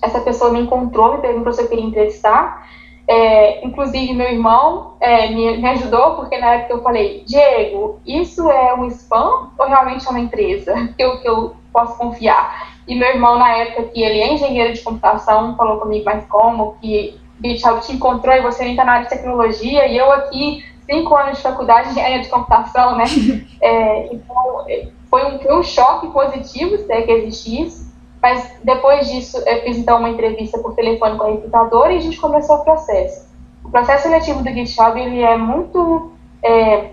S4: essa pessoa me encontrou, me perguntou se eu queria entrevistar. É, inclusive, meu irmão é, me, me ajudou, porque na época eu falei: Diego, isso é um spam ou realmente é uma empresa <laughs> que eu, que eu posso confiar? E meu irmão, na época que ele é engenheiro de computação, falou comigo: Mas como? Que GitHub te encontrou e você está na área de tecnologia, e eu aqui, cinco anos de faculdade de engenharia de computação, né? <laughs> É, então, foi um, foi um choque positivo, se é que existe isso. Mas depois disso, eu fiz então uma entrevista por telefone com a recrutadora e a gente começou o processo. O processo seletivo do GitHub ele é muito é,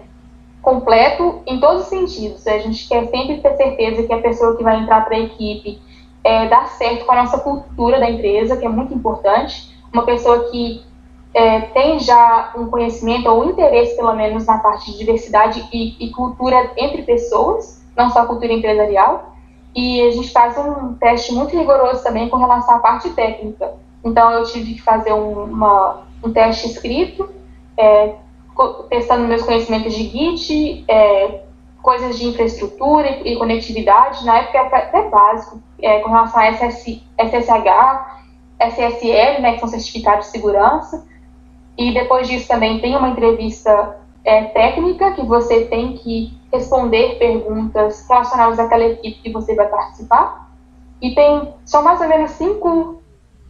S4: completo em todos os sentidos. A gente quer sempre ter certeza que a pessoa que vai entrar para a equipe é, dá certo com a nossa cultura da empresa, que é muito importante. Uma pessoa que é, tem já um conhecimento ou interesse, pelo menos, na parte de diversidade e, e cultura entre pessoas, não só cultura empresarial. E a gente faz um teste muito rigoroso também com relação à parte técnica. Então, eu tive que fazer um, uma, um teste escrito, é, testando meus conhecimentos de Git, é, coisas de infraestrutura e, e, conectividade, na época era até básico, é, com relação a SS, SSH, SSL, né, que são certificados de segurança. E depois disso também tem uma entrevista é, técnica, que você tem que responder perguntas relacionadas àquela equipe que você vai participar. E tem só mais ou menos cinco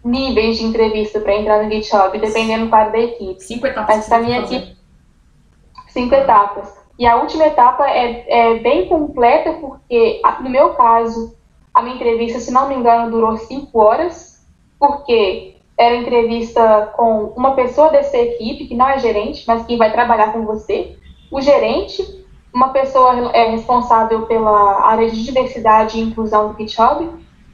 S4: níveis de entrevista para entrar no GitHub, dependendo claro da equipe.
S2: Cinco etapas.
S4: Mas para minha equipe, cinco etapas. E a última etapa é, é, bem completa, porque no meu caso, a minha entrevista, se não me engano, durou cinco horas, porque era entrevista com uma pessoa dessa equipe, que não é gerente, mas que vai trabalhar com você, o gerente, uma pessoa é, responsável pela área de diversidade e inclusão do GitHub,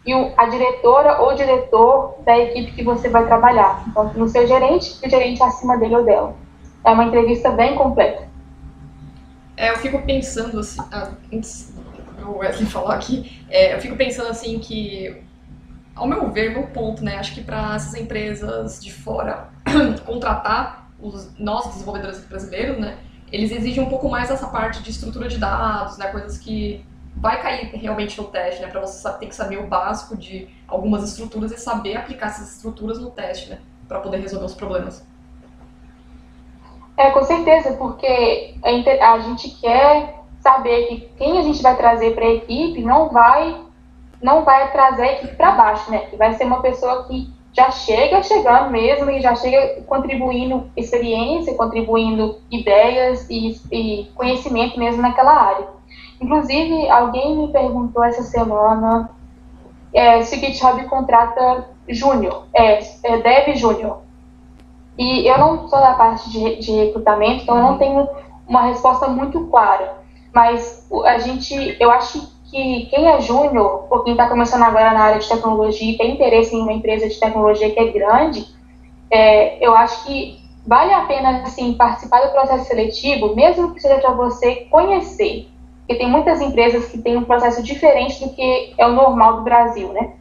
S4: e a diretora ou diretor da equipe que você vai trabalhar. Então, no seu gerente o gerente acima dele ou dela. É uma entrevista bem completa.
S2: É, eu fico pensando assim, ah, antes do Wesley falar aqui, é, eu fico pensando assim que, ao meu ver, meu ponto, né, acho que para essas empresas de fora <clears throat> contratar os, nós, desenvolvedores brasileiros, né, eles exigem um pouco mais essa parte de estrutura de dados, né, coisas que vai cair realmente no teste, né, para você tem que saber o básico de algumas estruturas e saber aplicar essas estruturas no teste, né, para poder resolver os problemas.
S4: É, com certeza, porque a gente quer saber que quem a gente vai trazer para a equipe não vai não vai trazer a equipe para baixo, né? Que vai ser uma pessoa que já chega chegando mesmo e já chega contribuindo experiência, contribuindo ideias e, e conhecimento mesmo naquela área. Inclusive, alguém me perguntou essa semana é, se o GitHub contrata júnior, é, é dev júnior. E eu não sou da parte de, de recrutamento, então eu não tenho uma resposta muito clara. Mas a gente, eu acho que quem é júnior, ou quem está começando agora na área de tecnologia e tem interesse em uma empresa de tecnologia que é grande, é, eu acho que vale a pena assim, participar do processo seletivo, mesmo que seja para você conhecer. Porque tem muitas empresas que têm um processo diferente do que é o normal do Brasil, né?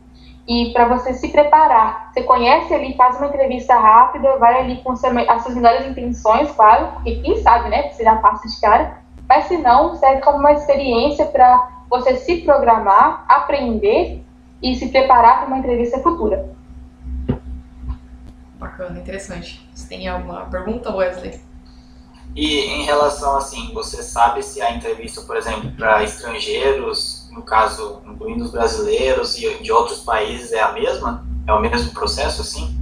S4: E para você se preparar, você conhece ali, faz uma entrevista rápida, vai ali com as suas melhores intenções, claro, porque quem sabe, né? Você já passa de cara. Mas se não, serve como uma experiência para você se programar, aprender e se preparar para uma entrevista futura.
S2: Bacana, interessante. Você tem alguma pergunta, Wesley?
S3: E em relação assim, você sabe se a entrevista, por exemplo, para estrangeiros, no caso, incluindo os brasileiros e de outros países, é a mesma? É o mesmo processo, assim?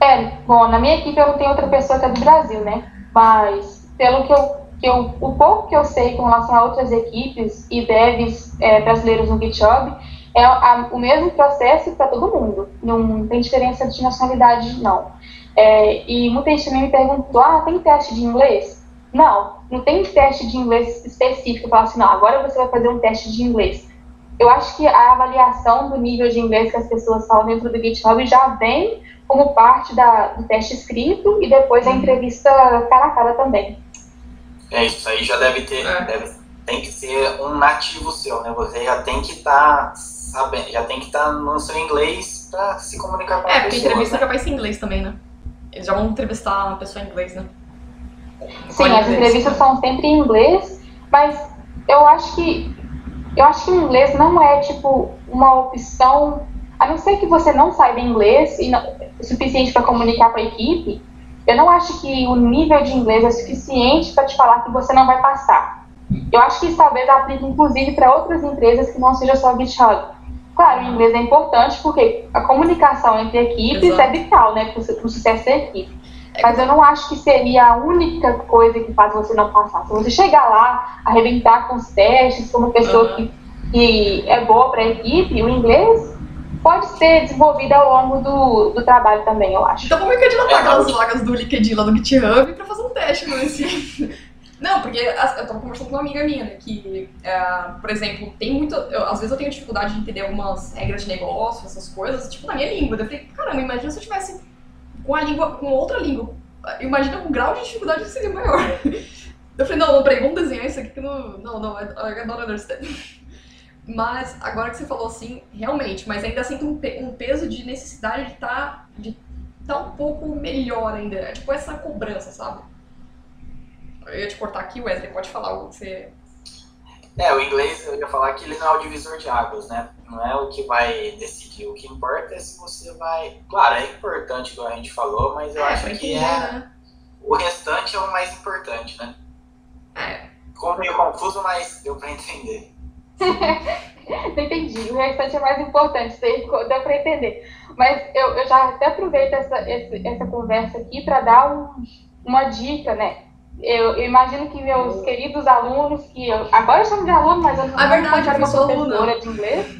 S4: É, bom, na minha equipe eu não tenho outra pessoa que é do Brasil, né? Mas pelo que eu que eu, o pouco que eu sei com relação a outras equipes e devs é, brasileiros no GitHub é a, o mesmo processo para todo mundo. Não tem diferença de nacionalidade, não. É, e muita gente também me perguntou: ah, tem teste de inglês? Não, não tem teste de inglês específico. Falar assim, não, agora você vai fazer um teste de inglês. Eu acho que a avaliação do nível de inglês que as pessoas falam dentro do GitHub já vem como parte da, do teste escrito e depois a uhum. entrevista cara a cara também.
S3: É, isso aí já deve ter, é. deve, tem que ser um nativo seu, né? Você já tem que estar tá sabendo, já tem que estar tá no seu inglês para se comunicar com
S2: é,
S3: a pessoa. É, porque
S2: entrevista né? já vai ser em inglês também, né? Eles já vão entrevistar uma pessoa em inglês, né?
S4: Sim, as entrevistas são sempre em inglês, mas eu acho que eu acho que o inglês não é tipo uma opção, a não ser que você não saiba inglês e não, o suficiente para comunicar com a equipe, eu não acho que o nível de inglês é suficiente para te falar que você não vai passar. Eu acho que isso talvez aplique inclusive para outras empresas que não seja só GitHub. Claro, o inglês é importante porque a comunicação entre equipes Exato. é vital, né, para o sucesso da equipe. É Mas eu não acho que seria a única coisa que faz você não passar. Se você chegar lá, arrebentar com os testes, como pessoa uhum. que, que é boa para a equipe, o inglês pode ser desenvolvida ao longo do, do trabalho também, eu acho.
S2: Então vamos candidatar aquelas vagas do LinkedIn lá no GitHub para fazer um teste, não assim. <laughs> Não, porque eu tava conversando com uma amiga minha, né, que, uh, por exemplo, tem muito. Eu, às vezes eu tenho dificuldade de entender algumas regras de negócio, essas coisas, tipo, na minha língua. Eu falei, caramba, imagina se eu tivesse com a língua, com outra língua. Imagina o grau de dificuldade que seria maior. <laughs> Eu falei, não, não, peraí, vamos desenhar isso aqui que não. Não, não, I, I don't understand. Mas agora que você falou assim, realmente, mas ainda sinto um, pe um peso de necessidade de estar tá, de tá um pouco melhor ainda. É tipo essa cobrança, sabe? Eu ia te cortar aqui, Wesley, pode falar algo que você.
S3: É, o inglês eu ia falar que ele não é o divisor de águas, né? Não é o que vai decidir. O que importa é se você vai. Claro, é importante, como a gente falou, mas eu é, acho que é. Né? O restante é o mais importante, né? É. Ficou meio confuso, mas deu pra entender.
S4: Não <laughs> entendi. O restante é mais importante, deu para entender. Mas eu, eu já até aproveito essa, essa, essa conversa aqui para dar um, uma dica, né? Eu, eu, imagino que meus queridos alunos, que eu, agora eu chamo de aluno, mas eu não
S2: ah, verdade, eu fui sua
S4: aluna. de inglês.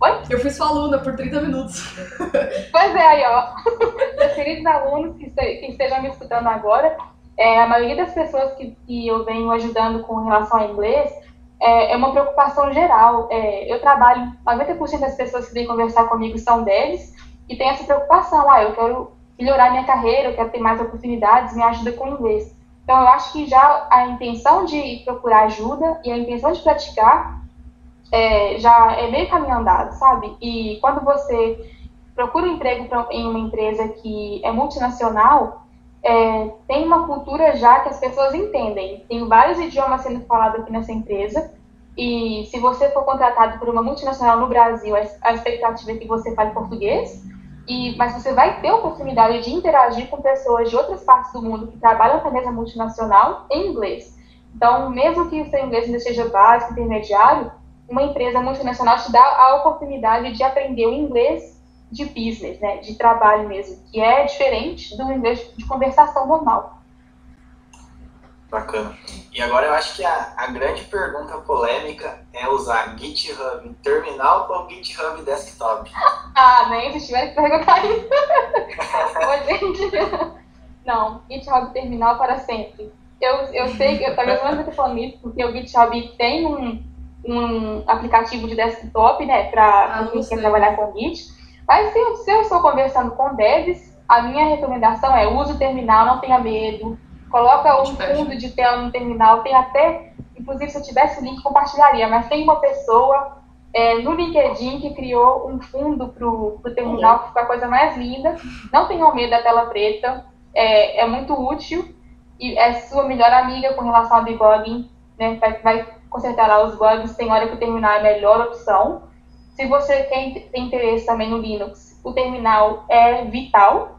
S4: Oi?
S2: Eu fui sua aluna por 30 minutos. <laughs>
S4: Pois é, aí, ó. <laughs> meus queridos alunos que, que estejam me escutando agora, é, a maioria das pessoas que, que eu venho ajudando com relação ao inglês é, é uma preocupação geral. É, eu trabalho, 90% das pessoas que vêm conversar comigo são deles e tem essa preocupação. Ah, eu quero melhorar minha carreira, eu quero ter mais oportunidades, me ajuda com o inglês. Então, eu acho que já a intenção de procurar ajuda e a intenção de praticar é, já é meio caminho andado, sabe? E quando você procura um emprego em uma empresa que é multinacional, é, tem uma cultura já que as pessoas entendem. Tem vários idiomas sendo falados aqui nessa empresa. E se você for contratado por uma multinacional no Brasil, a expectativa é que você fale português. E, mas você vai ter a oportunidade de interagir com pessoas de outras partes do mundo que trabalham com a mesma multinacional em inglês. Então, mesmo que o seu inglês ainda seja básico, intermediário, uma empresa multinacional te dá a oportunidade de aprender o inglês de business, né, de trabalho mesmo, que é diferente do inglês de conversação normal.
S3: Bacana. E agora eu acho que a, a grande pergunta polêmica é usar GitHub terminal ou GitHub desktop? <laughs>
S4: Ah, nem se tiver que perguntar isso. <laughs> Gente, não, GitHub terminal para sempre. Eu, eu sei que eu talvez não esteja falando isso, porque o GitHub tem um, um aplicativo de desktop, né, para
S2: Ah,
S4: quem quer trabalhar com Git. Mas se, eu- se eu estou conversando com devs, a minha recomendação é use o terminal, não tenha medo. Coloca um fundo de tela no terminal, tem até, inclusive se eu tivesse o link, compartilharia, mas tem uma pessoa é, no LinkedIn que criou um fundo para o terminal, que ficou a coisa mais linda. Não tenham medo da tela preta, é, é muito útil e é sua melhor amiga com relação ao debugging, né? Vai, vai consertar lá os bugs, tem hora que o terminal é a melhor opção. Se você tem, tem interesse também no Linux, o terminal é vital.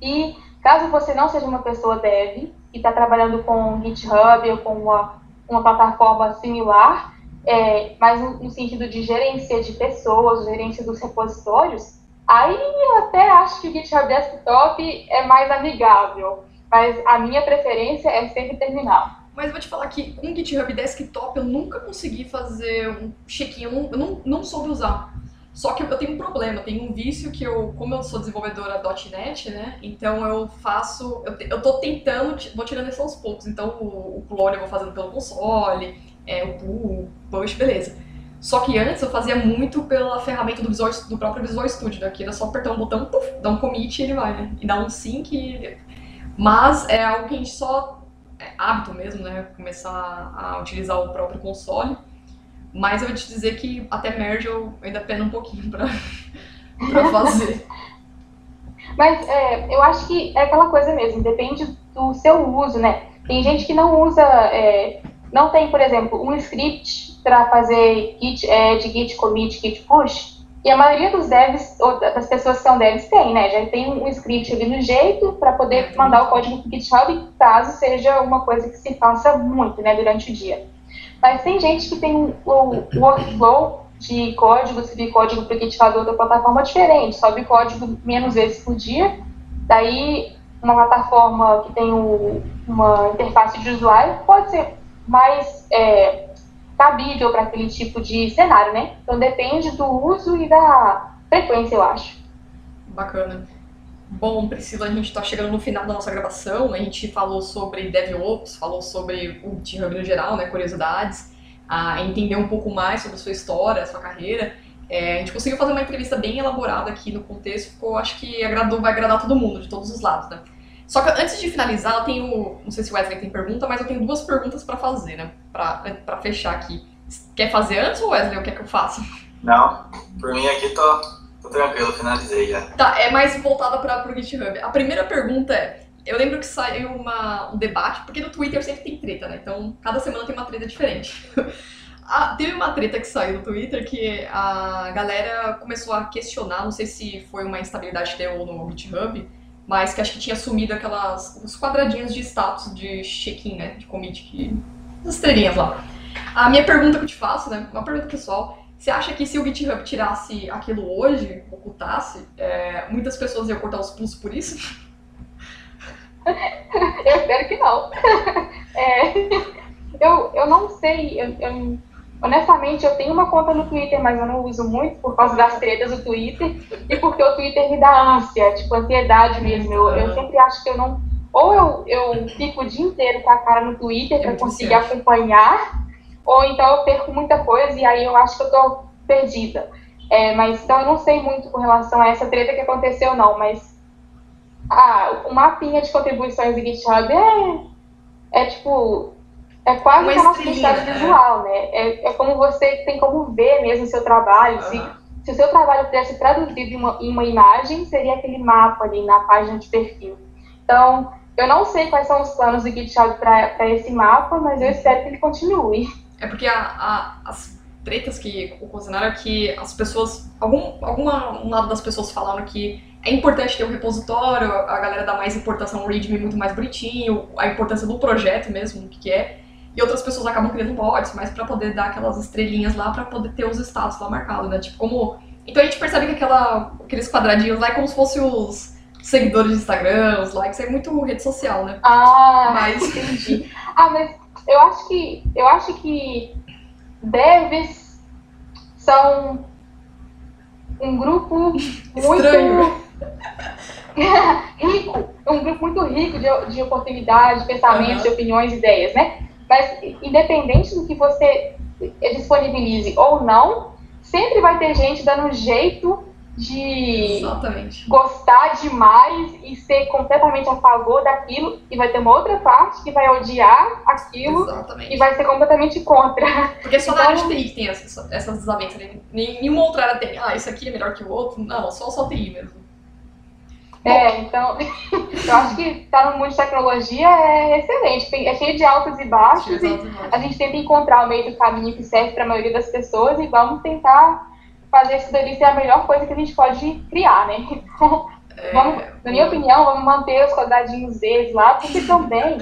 S4: E caso você não seja uma pessoa dev e está trabalhando com GitHub ou com uma, uma plataforma similar, é, mas no, no sentido de gerência de pessoas, gerência dos repositórios, aí eu até acho que o GitHub Desktop é mais amigável. Mas a minha preferência é sempre terminal.
S2: Mas vou te falar que com o GitHub Desktop eu nunca consegui fazer um check-in, eu, não, não, não soube usar. Só que eu, tenho um problema, tenho um vício que eu, como eu sou desenvolvedora .NET, né, então eu faço, eu, te- eu tô tentando, vou tirando isso aos poucos, então o, o clone eu vou fazendo pelo console, é, o pull, push, beleza. Só que antes eu fazia muito pela ferramenta do, Visual, do próprio Visual Studio, né, que era só apertar um botão, puf, dar um commit e ele vai, né, e dar um sync, e... mas é algo que a gente só é hábito mesmo, né? Começar a utilizar o próprio console. Mas eu vou te dizer que até merge eu ainda peno um pouquinho pra, <laughs> pra fazer.
S4: Mas é, eu acho que é aquela coisa mesmo, depende do seu uso, né? Tem gente que não usa, é, não tem, por exemplo, um script para fazer git add, git commit, git push, e a maioria dos devs, ou das pessoas que são devs, tem, né? Já tem um script ali no jeito para poder mandar o código para o GitHub, caso seja uma coisa que se faça muito, né, durante o dia. Mas tem gente que tem o workflow de código, subir código para o ou outra plataforma diferente, sobe código menos vezes por dia, daí uma plataforma que tem o- uma interface de usuário pode ser mais é, cabível para aquele tipo de cenário, né? Então depende do uso e da frequência, eu acho.
S2: Bacana. Bom, Priscila, a gente tá chegando no final da nossa gravação. A gente falou sobre DevOps, falou sobre o GitHub no geral, né? Curiosidades, a entender um pouco mais sobre a sua história, a sua carreira. É, a gente conseguiu fazer uma entrevista bem elaborada aqui no contexto, ficou, acho que agradou, vai agradar todo mundo, de todos os lados, né? Só que antes de finalizar, eu tenho. Não sei se o Wesley tem pergunta, mas eu tenho duas perguntas pra fazer, né? Pra fechar aqui. Quer fazer antes ou Wesley? O que é que eu faço?
S3: Não, por mim aqui tô, tô tranquilo, finalizei já.
S2: Tá, é mais voltada para o GitHub. A primeira pergunta é: eu lembro que saiu uma, um debate, porque no Twitter sempre tem treta, né? Então, cada semana tem uma treta diferente. <laughs> Ah, teve uma treta que saiu no Twitter que a galera começou a questionar, não sei se foi uma instabilidade que deu no GitHub, mas que acho que tinha sumido aquelas os quadradinhos de status de check-in, né? De commit, que, as estrelinhas lá. A minha pergunta que eu te faço, né? Uma pergunta pessoal. Você acha que se o GitHub tirasse aquilo hoje, ocultasse, é, muitas pessoas iam cortar os pulsos por isso? <laughs>
S4: Eu espero que não. <laughs> É, eu, eu não sei, eu- eu- honestamente, eu tenho uma conta no Twitter, mas eu não uso muito por causa das tretas do Twitter e porque o Twitter me dá ânsia, tipo, ansiedade mesmo. Eu, eu sempre acho que eu não. Ou eu, eu fico o dia inteiro com a cara no Twitter
S2: É
S4: para
S2: muito
S4: conseguir acompanhar, ou então eu perco muita coisa e aí eu acho que eu tô perdida. É, mas então eu não sei muito com relação a essa treta que aconteceu, não, mas ah, o mapinha de contribuições do GitHub é, é tipo. É quase
S2: Uma
S4: que a nossa
S2: estrelinha,
S4: identidade
S2: né?
S4: visual, né? É, é como você tem como ver mesmo o seu trabalho. Se,
S2: Aham.
S4: se o seu trabalho pudesse traduzido em uma, em uma imagem, seria aquele mapa ali na página de perfil. Então, eu não sei quais são os planos do GitHub para esse mapa, mas eu espero que ele continue.
S2: É porque a- a- as tretas que ocasionaram é que as pessoas. Algum, alguma, um lado das pessoas falaram que é importante ter um repositório, a galera dá mais importância a um README muito mais bonitinho, a importância do projeto mesmo, o que, é. E outras pessoas acabam criando bots, mas pra poder dar aquelas estrelinhas lá, pra poder ter os status lá marcados, né? Tipo, como Então a gente percebe que aquela, aqueles quadradinhos lá é como se fossem os seguidores de Instagram, os likes, é muito rede social, né?
S4: Ah,
S2: Mas-
S4: entendi. Ah, mas eu acho que eu acho que devs são um grupo muito <laughs> rico, um grupo muito rico de, de oportunidades, pensamentos,
S2: Aham.
S4: de opiniões, ideias, né? Mas independente do que você disponibilize ou não, sempre vai ter gente dando um jeito de
S2: Exatamente.
S4: gostar demais e ser completamente a favor daquilo, e vai ter uma outra parte que vai odiar aquilo
S2: Exatamente.
S4: e vai ser completamente contra.
S2: Porque só na
S4: Então-
S2: área de TI que tem essas, essas desavenças. né? Nenhuma outra área tem. Ah, esse aqui é melhor que o outro. Não, só só TI mesmo.
S4: É, então, <laughs> eu acho que estar no mundo de tecnologia é excelente, é cheio de altos e baixos, e a gente tenta encontrar o meio do caminho que serve para a maioria das pessoas e vamos tentar fazer isso dali ser a melhor coisa que a gente pode criar, né? Então,
S2: É,
S4: vamos, na minha opinião, vamos manter os quadradinhos deles lá, porque também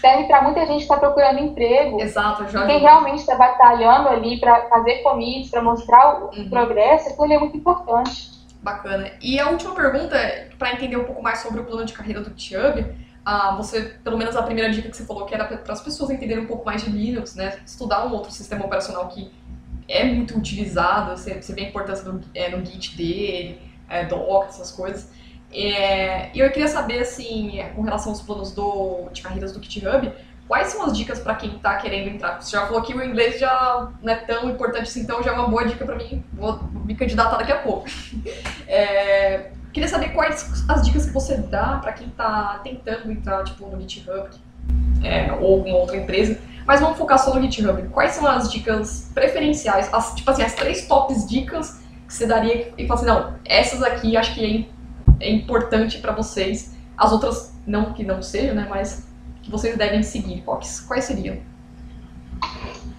S4: serve para muita gente que está procurando emprego.
S2: Exato, já
S4: Quem realmente está batalhando ali para fazer commits, para mostrar o
S2: Uhum.
S4: progresso, aquilo ali é muito importante.
S2: Bacana. E a última pergunta, para entender um pouco mais sobre o plano de carreira do GitHub, ah, você, pelo menos a primeira dica que você falou que era para as pessoas entenderem um pouco mais de Linux, né? Estudar um outro sistema operacional que é muito utilizado, você, você vê a importância do, é, no Git dele, é, essas coisas. É, E eu queria saber, assim, com relação aos planos do, de carreiras do GitHub, quais são as dicas para quem está querendo entrar? Você já falou que o inglês já não é tão importante assim, então já é uma boa dica para mim. Vou me candidatar daqui a pouco. <laughs> É, queria saber quais as dicas que você dá para quem está tentando entrar tipo, no GitHub é, ou alguma outra empresa. Mas vamos focar só no GitHub. Quais são as dicas preferenciais, as, tipo assim, as três tops dicas que você daria e fala assim, não, essas aqui acho que é, é importante para vocês. As outras não que não sejam, né, mas que vocês devem seguir. Quais, quais seriam?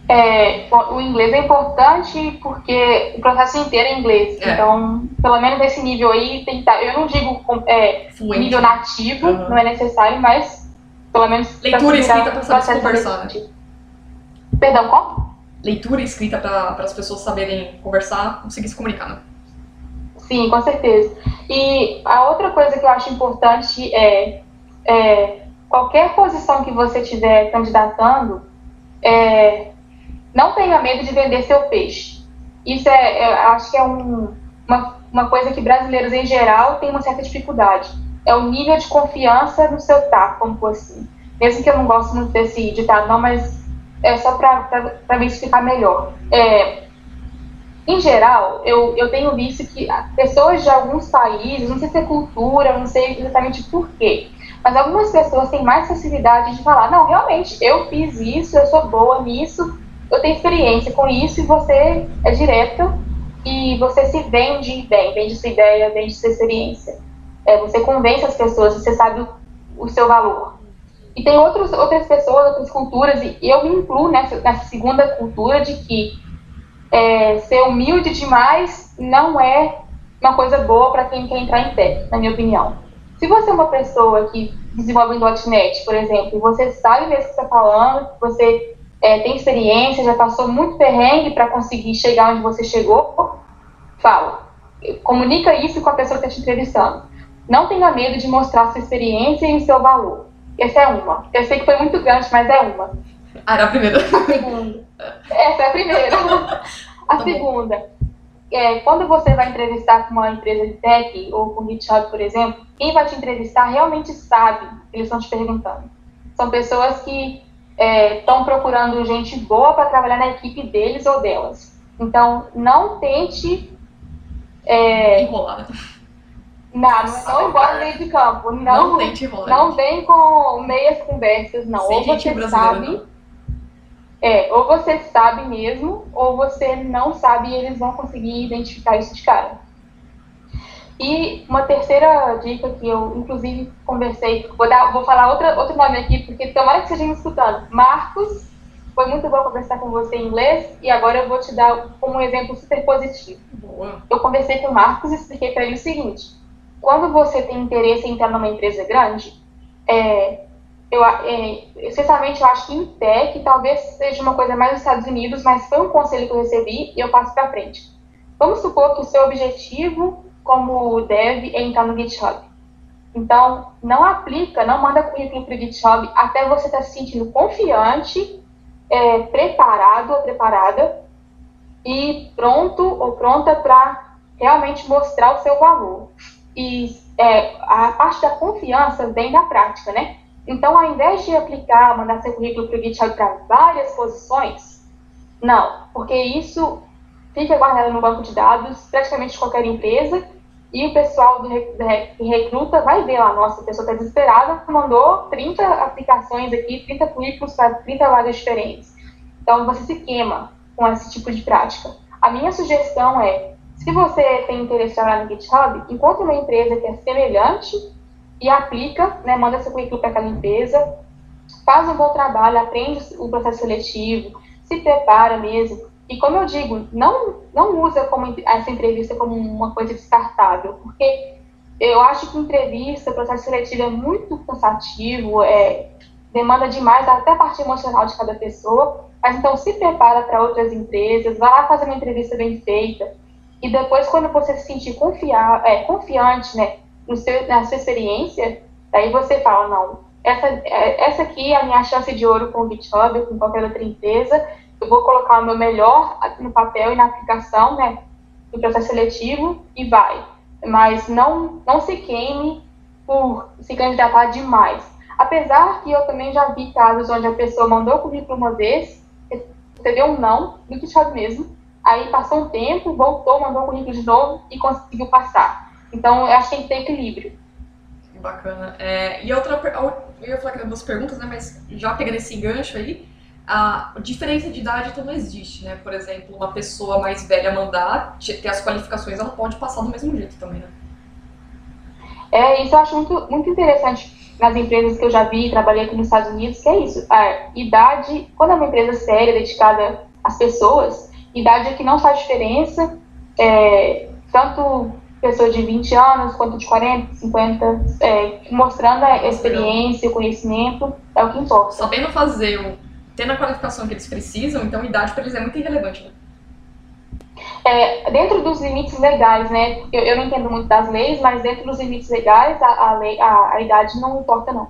S4: É, o inglês é importante porque o processo inteiro é inglês.
S2: É.
S4: Então, pelo menos nesse nível aí, tem que estar. Eu não digo é, nível nativo,
S2: Aham.
S4: não é necessário, mas pelo menos.
S2: Leitura e escrita pra saber conversar, né?
S4: Perdão, como?
S2: Leitura escrita para as pessoas saberem conversar, conseguir se comunicar, né?
S4: Sim, com certeza. E a outra coisa que eu acho importante é, é qualquer posição que você estiver candidatando, é, não tenha medo de vender seu peixe. Isso é, é, acho que é um, uma, uma coisa que brasileiros em geral têm uma certa dificuldade. É o nível de confiança no seu taco, como assim. Mesmo que eu não gosto muito desse ditado, não, mas é só para me explicar melhor. É, em geral, eu, eu tenho visto que pessoas de alguns países, não sei se é cultura, não sei exatamente por quê, mas algumas pessoas têm mais facilidade de falar: não, realmente, eu fiz isso, eu sou boa nisso, eu tenho experiência com isso, e você é direto e você se vende bem, vende sua ideia, vende sua experiência. É, você convence as pessoas, você sabe o, o seu valor. E tem outros, outras pessoas, outras culturas, e eu me incluo nessa, nessa segunda cultura de que é, ser humilde demais não é uma coisa boa para quem quer entrar em tech, na minha opinião. Se você é uma pessoa que desenvolve em .NET, por exemplo, e você sabe mesmo o que está falando, você é, tem experiência, já passou muito perrengue para conseguir chegar onde você chegou, fala. Comunica isso com a pessoa que está te entrevistando. Não tenha medo de mostrar sua experiência e o seu valor. Essa é uma. Eu sei que foi muito grande, mas é uma.
S2: Ah, era a primeira.
S4: A segunda. Essa é a primeira. A
S2: bom.
S4: segunda. É, quando você vai entrevistar com uma empresa de tech ou com o GitHub, por exemplo, quem vai te entrevistar realmente sabe o que eles estão te perguntando. São pessoas que estão procurando gente boa para trabalhar na equipe deles ou delas. Então, não tente. É,
S2: Enrolar?
S4: Não, não, não embora meio de campo.
S2: Não,
S4: Não,
S2: tente
S4: não vem com meias conversas, não.
S2: Sem
S4: ou você sabe.
S2: não.
S4: É, ou você sabe mesmo, ou você não sabe e eles vão conseguir identificar isso de cara. E uma terceira dica que eu, inclusive, conversei, vou, dar, vou falar outra, outro nome aqui, porque tomara que vocês me escutando. Marcos, foi muito bom conversar com você em inglês, e agora eu vou te dar como um exemplo super positivo
S2: Boa.
S4: eu conversei com o Marcos e expliquei para ele o seguinte: quando você tem interesse em entrar numa empresa grande, é, eu, é, eu acho que em tech talvez seja uma coisa mais dos Estados Unidos, mas foi um conselho que eu recebi e eu passo para frente. vamos supor que o seu objetivo como dev é entrar no GitHub. Então, não aplica, não manda currículo para o GitHub até você estar tá se sentindo confiante, é, preparado ou preparada e pronto ou pronta para realmente mostrar o seu valor. E é, a parte da confiança vem da prática, né? Então, ao invés de aplicar, mandar seu currículo para o GitHub para várias posições, não, porque isso fica guardado no banco de dados praticamente de qualquer empresa e o pessoal do, que recruta vai ver lá, nossa, a pessoa está desesperada, mandou 30 aplicações aqui, 30 currículos para 30 vagas diferentes. Então, você se queima com esse tipo de prática. A minha sugestão é, se você tem interesse em trabalhar no GitHub, encontre uma empresa que é semelhante e aplica, né, manda seu currículo para aquela empresa, faz um bom trabalho, aprende o processo seletivo, se prepara mesmo, e como eu digo, não, não usa como essa entrevista como uma coisa descartável, porque eu acho que entrevista, processo seletivo é muito cansativo, é, demanda demais até a parte emocional de cada pessoa. Mas então se prepara para outras empresas, vai lá fazer uma entrevista bem feita. E depois, quando você se sentir confiar, é, confiante né, no seu, na sua experiência, daí você fala, não, essa, é, essa aqui é a minha chance de ouro com o GitHub, com qualquer outra empresa, eu vou colocar o meu melhor no papel e na aplicação, né, no processo seletivo e vai. Mas não, não se queime por se candidatar demais. Apesar que eu também já vi casos onde a pessoa mandou o currículo uma vez, recebeu um não, no GitHub mesmo, aí passou um tempo, voltou, mandou o currículo de novo e conseguiu passar. Então, eu acho que tem que ter equilíbrio.
S2: Bacana. É, e outra, eu ia falar que duas perguntas, né, mas já pegando esse gancho aí, a diferença de idade então não existe, né? Por exemplo, uma pessoa mais velha mandar, ter as qualificações, ela pode passar do mesmo jeito também, né?
S4: É, isso eu acho muito, muito interessante nas empresas que eu já vi, trabalhei aqui nos Estados Unidos, que é isso. A idade, quando é uma empresa séria, dedicada às pessoas, idade é que não faz diferença, é, tanto pessoa de 20 anos quanto de 40, 50, é, mostrando a experiência, o conhecimento, é o que importa.
S2: Sabendo fazer o tendo a qualificação que eles precisam, então a idade para eles é muito irrelevante, né?
S4: É, dentro dos limites legais, né? Eu, eu, não entendo muito das leis, mas dentro dos limites legais, a, a, lei, a, a idade não importa, não.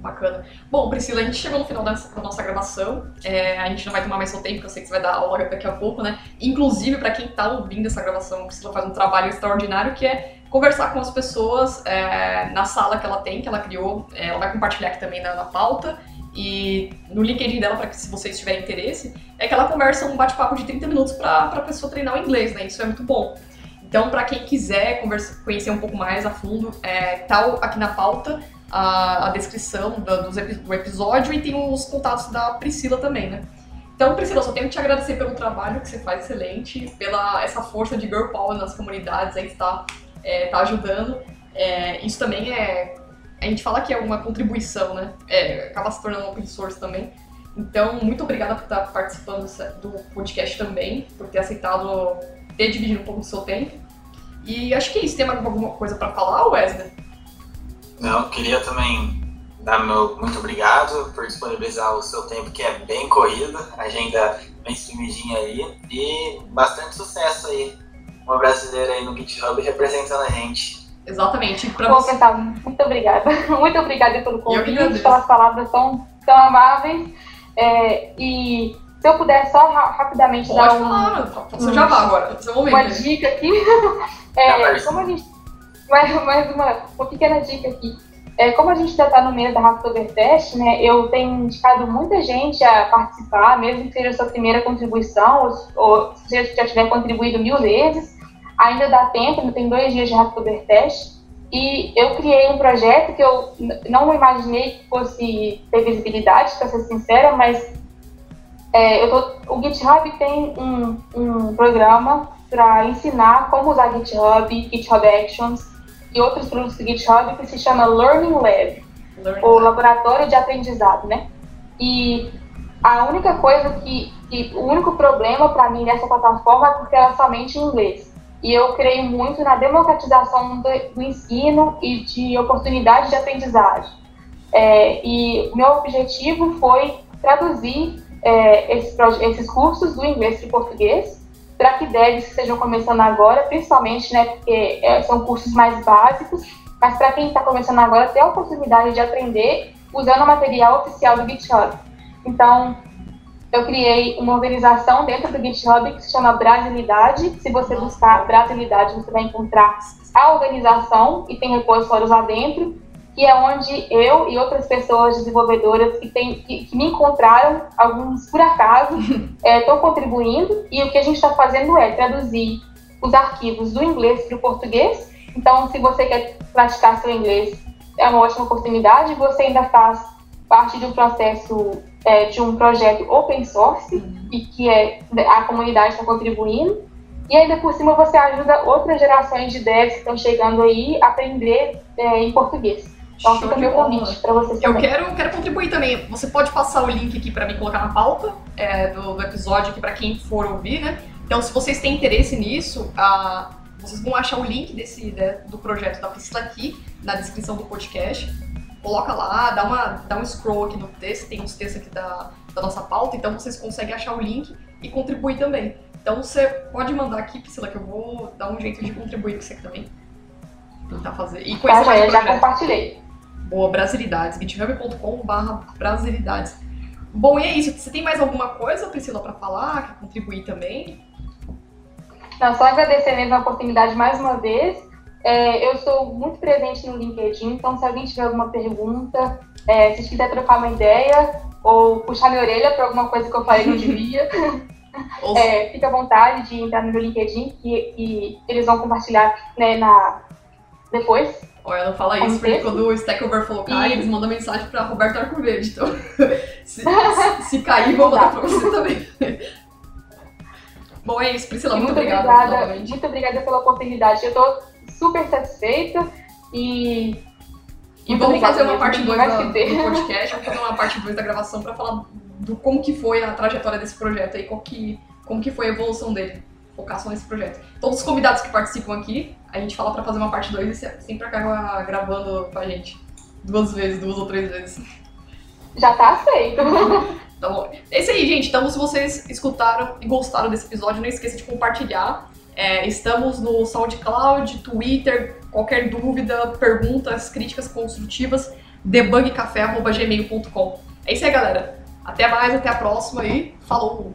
S2: Bacana. Bom, Priscila, a gente chegou no final da, nossa gravação. É, a gente não vai tomar mais seu tempo, porque eu sei que você vai dar aula daqui a pouco, né? Inclusive, para quem está ouvindo essa gravação, a Priscila faz um trabalho extraordinário que é conversar com as pessoas é, na sala que ela tem, que ela criou. É, ela vai compartilhar aqui também na, na pauta e no LinkedIn dela, para que se vocês tiverem interesse, é que ela conversa um bate-papo de 30 minutos para a pessoa treinar o inglês, né? Isso é muito bom. Então, para quem quiser conversa, conhecer um pouco mais a fundo, é, tá aqui na pauta a, a descrição do, do, episódio e tem os contatos da Priscila também, né? Então, Priscila, só tenho que te agradecer pelo trabalho que você faz excelente, pela essa força de girl power nas comunidades aí que está é, tá ajudando. É, isso também é a gente fala que é uma contribuição, né? É, acaba se tornando open source também. Então, muito obrigada por estar participando do podcast também, por ter aceitado ter dividido um pouco do seu tempo. E acho que é isso. Tem alguma coisa para falar, Wesley?
S3: Não, queria também dar meu muito obrigado por disponibilizar o seu tempo, que é bem corrido, agenda bem sumidinha aí, e bastante sucesso aí. Uma brasileira aí no GitHub representando a gente.
S2: Exatamente.
S4: Pra Bom, você... Muito obrigada. <laughs> Muito obrigada pelo convite, pelas palavras tão, tão amáveis. É, e se eu puder só rapidamente
S2: Pode dar um, falar, você já vai agora, seu momento.
S4: Uma dica aqui. <laughs> é, como a gente, mais, mais uma, uma pequena dica aqui. É, como a gente já está no meio da Hacktoberfest, né, eu tenho indicado muita gente a participar, mesmo que seja sua primeira contribuição, ou, ou se você já tiver contribuído mil vezes, ainda dá tempo, ainda tem dois dias de Hacktoberfest. E eu criei um projeto que eu não imaginei que fosse ter visibilidade, para ser sincera, mas é, tô, o GitHub tem um, um programa para ensinar como usar GitHub, GitHub Actions e outros produtos do GitHub que se chama Learning Lab, Learning ou Laboratório de Aprendizado, né? E a única coisa que, que o único problema para mim nessa plataforma é porque ela é somente em inglês e eu creio muito na democratização do, do ensino e de oportunidades de aprendizagem. É, e meu objetivo foi traduzir é, esses, esses cursos do inglês para o português para que devs estejam começando agora, principalmente, né, porque é, são cursos mais básicos, mas para quem está começando agora, ter a oportunidade de aprender usando o material oficial do GitHub. Então, eu criei uma organização dentro do GitHub que se chama Brasilidade. Se você buscar Brasilidade, você vai encontrar a organização e tem repositórios lá dentro, que é onde eu e outras pessoas desenvolvedoras que, tem, que, que me encontraram, alguns por acaso, estão <laughs> é, contribuindo. E o que a gente está fazendo é traduzir os arquivos do inglês para o português. Então, se você quer praticar seu inglês, é uma ótima oportunidade. Você ainda faz parte de um processo é, de um projeto open source uhum. e que é a comunidade está contribuindo. E ainda por cima você ajuda outras gerações de devs que estão chegando aí a aprender é, em português. Então Show fica meu convite para vocês
S2: Eu quero, quero contribuir também. Você pode passar o link aqui para mim colocar na pauta é, do, do, episódio aqui para quem for ouvir, né? Então, se vocês têm interesse nisso, ah, vocês vão achar o link desse, né, do projeto da Priscila aqui na descrição do podcast coloca lá, dá, uma, dá um scroll aqui no texto, tem uns textos aqui da, da nossa pauta, então vocês conseguem achar o link e contribuir também. Então você pode mandar aqui, Priscila, que eu vou dar um jeito de contribuir com você aqui também. Tentar fazer. E
S4: conhecer tá, mais já compartilhei.
S2: Boa, Brasilidades, github.com.br Brasilidades. Bom, e é isso. Você tem mais alguma coisa, Priscila, para falar? Quer contribuir também?
S4: Não, só agradecer mesmo a oportunidade mais uma vez é, eu sou muito presente no LinkedIn, então se alguém tiver alguma pergunta, é, se quiser trocar uma ideia ou puxar minha orelha para alguma coisa que eu falei que não devia, é, fica à vontade de entrar no meu LinkedIn que, que eles vão compartilhar né, na, depois.
S2: Olha, não fala isso, porque quando o Stack Overflow cai, e... eles mandam mensagem para Roberto Arcoverde. Então, <laughs> se, <laughs> se, cair, vou mandar para você também. Bom, é isso, Priscila, muito, muito obrigada.
S4: obrigada muito obrigada pela oportunidade. Eu tô super satisfeita e.
S2: E vamos fazer uma parte 2 do <laughs> podcast, vamos fazer uma parte 2 da gravação para falar do como que foi a trajetória desse projeto aí, qual que, como que foi a evolução dele. Focar só nesse projeto. Todos os convidados que participam aqui, a gente fala para fazer uma parte 2 e sempre acaba gravando com a gente. Duas vezes, duas ou três vezes.
S4: Já tá aceito. <laughs>
S2: Então, é isso aí, gente. Então, se vocês escutaram e gostaram desse episódio, não esqueça de compartilhar é, estamos no SoundCloud, Twitter, qualquer dúvida, perguntas, críticas construtivas, debugcafé.gmail.com. É isso aí, galera. Até mais, até a próxima e falou!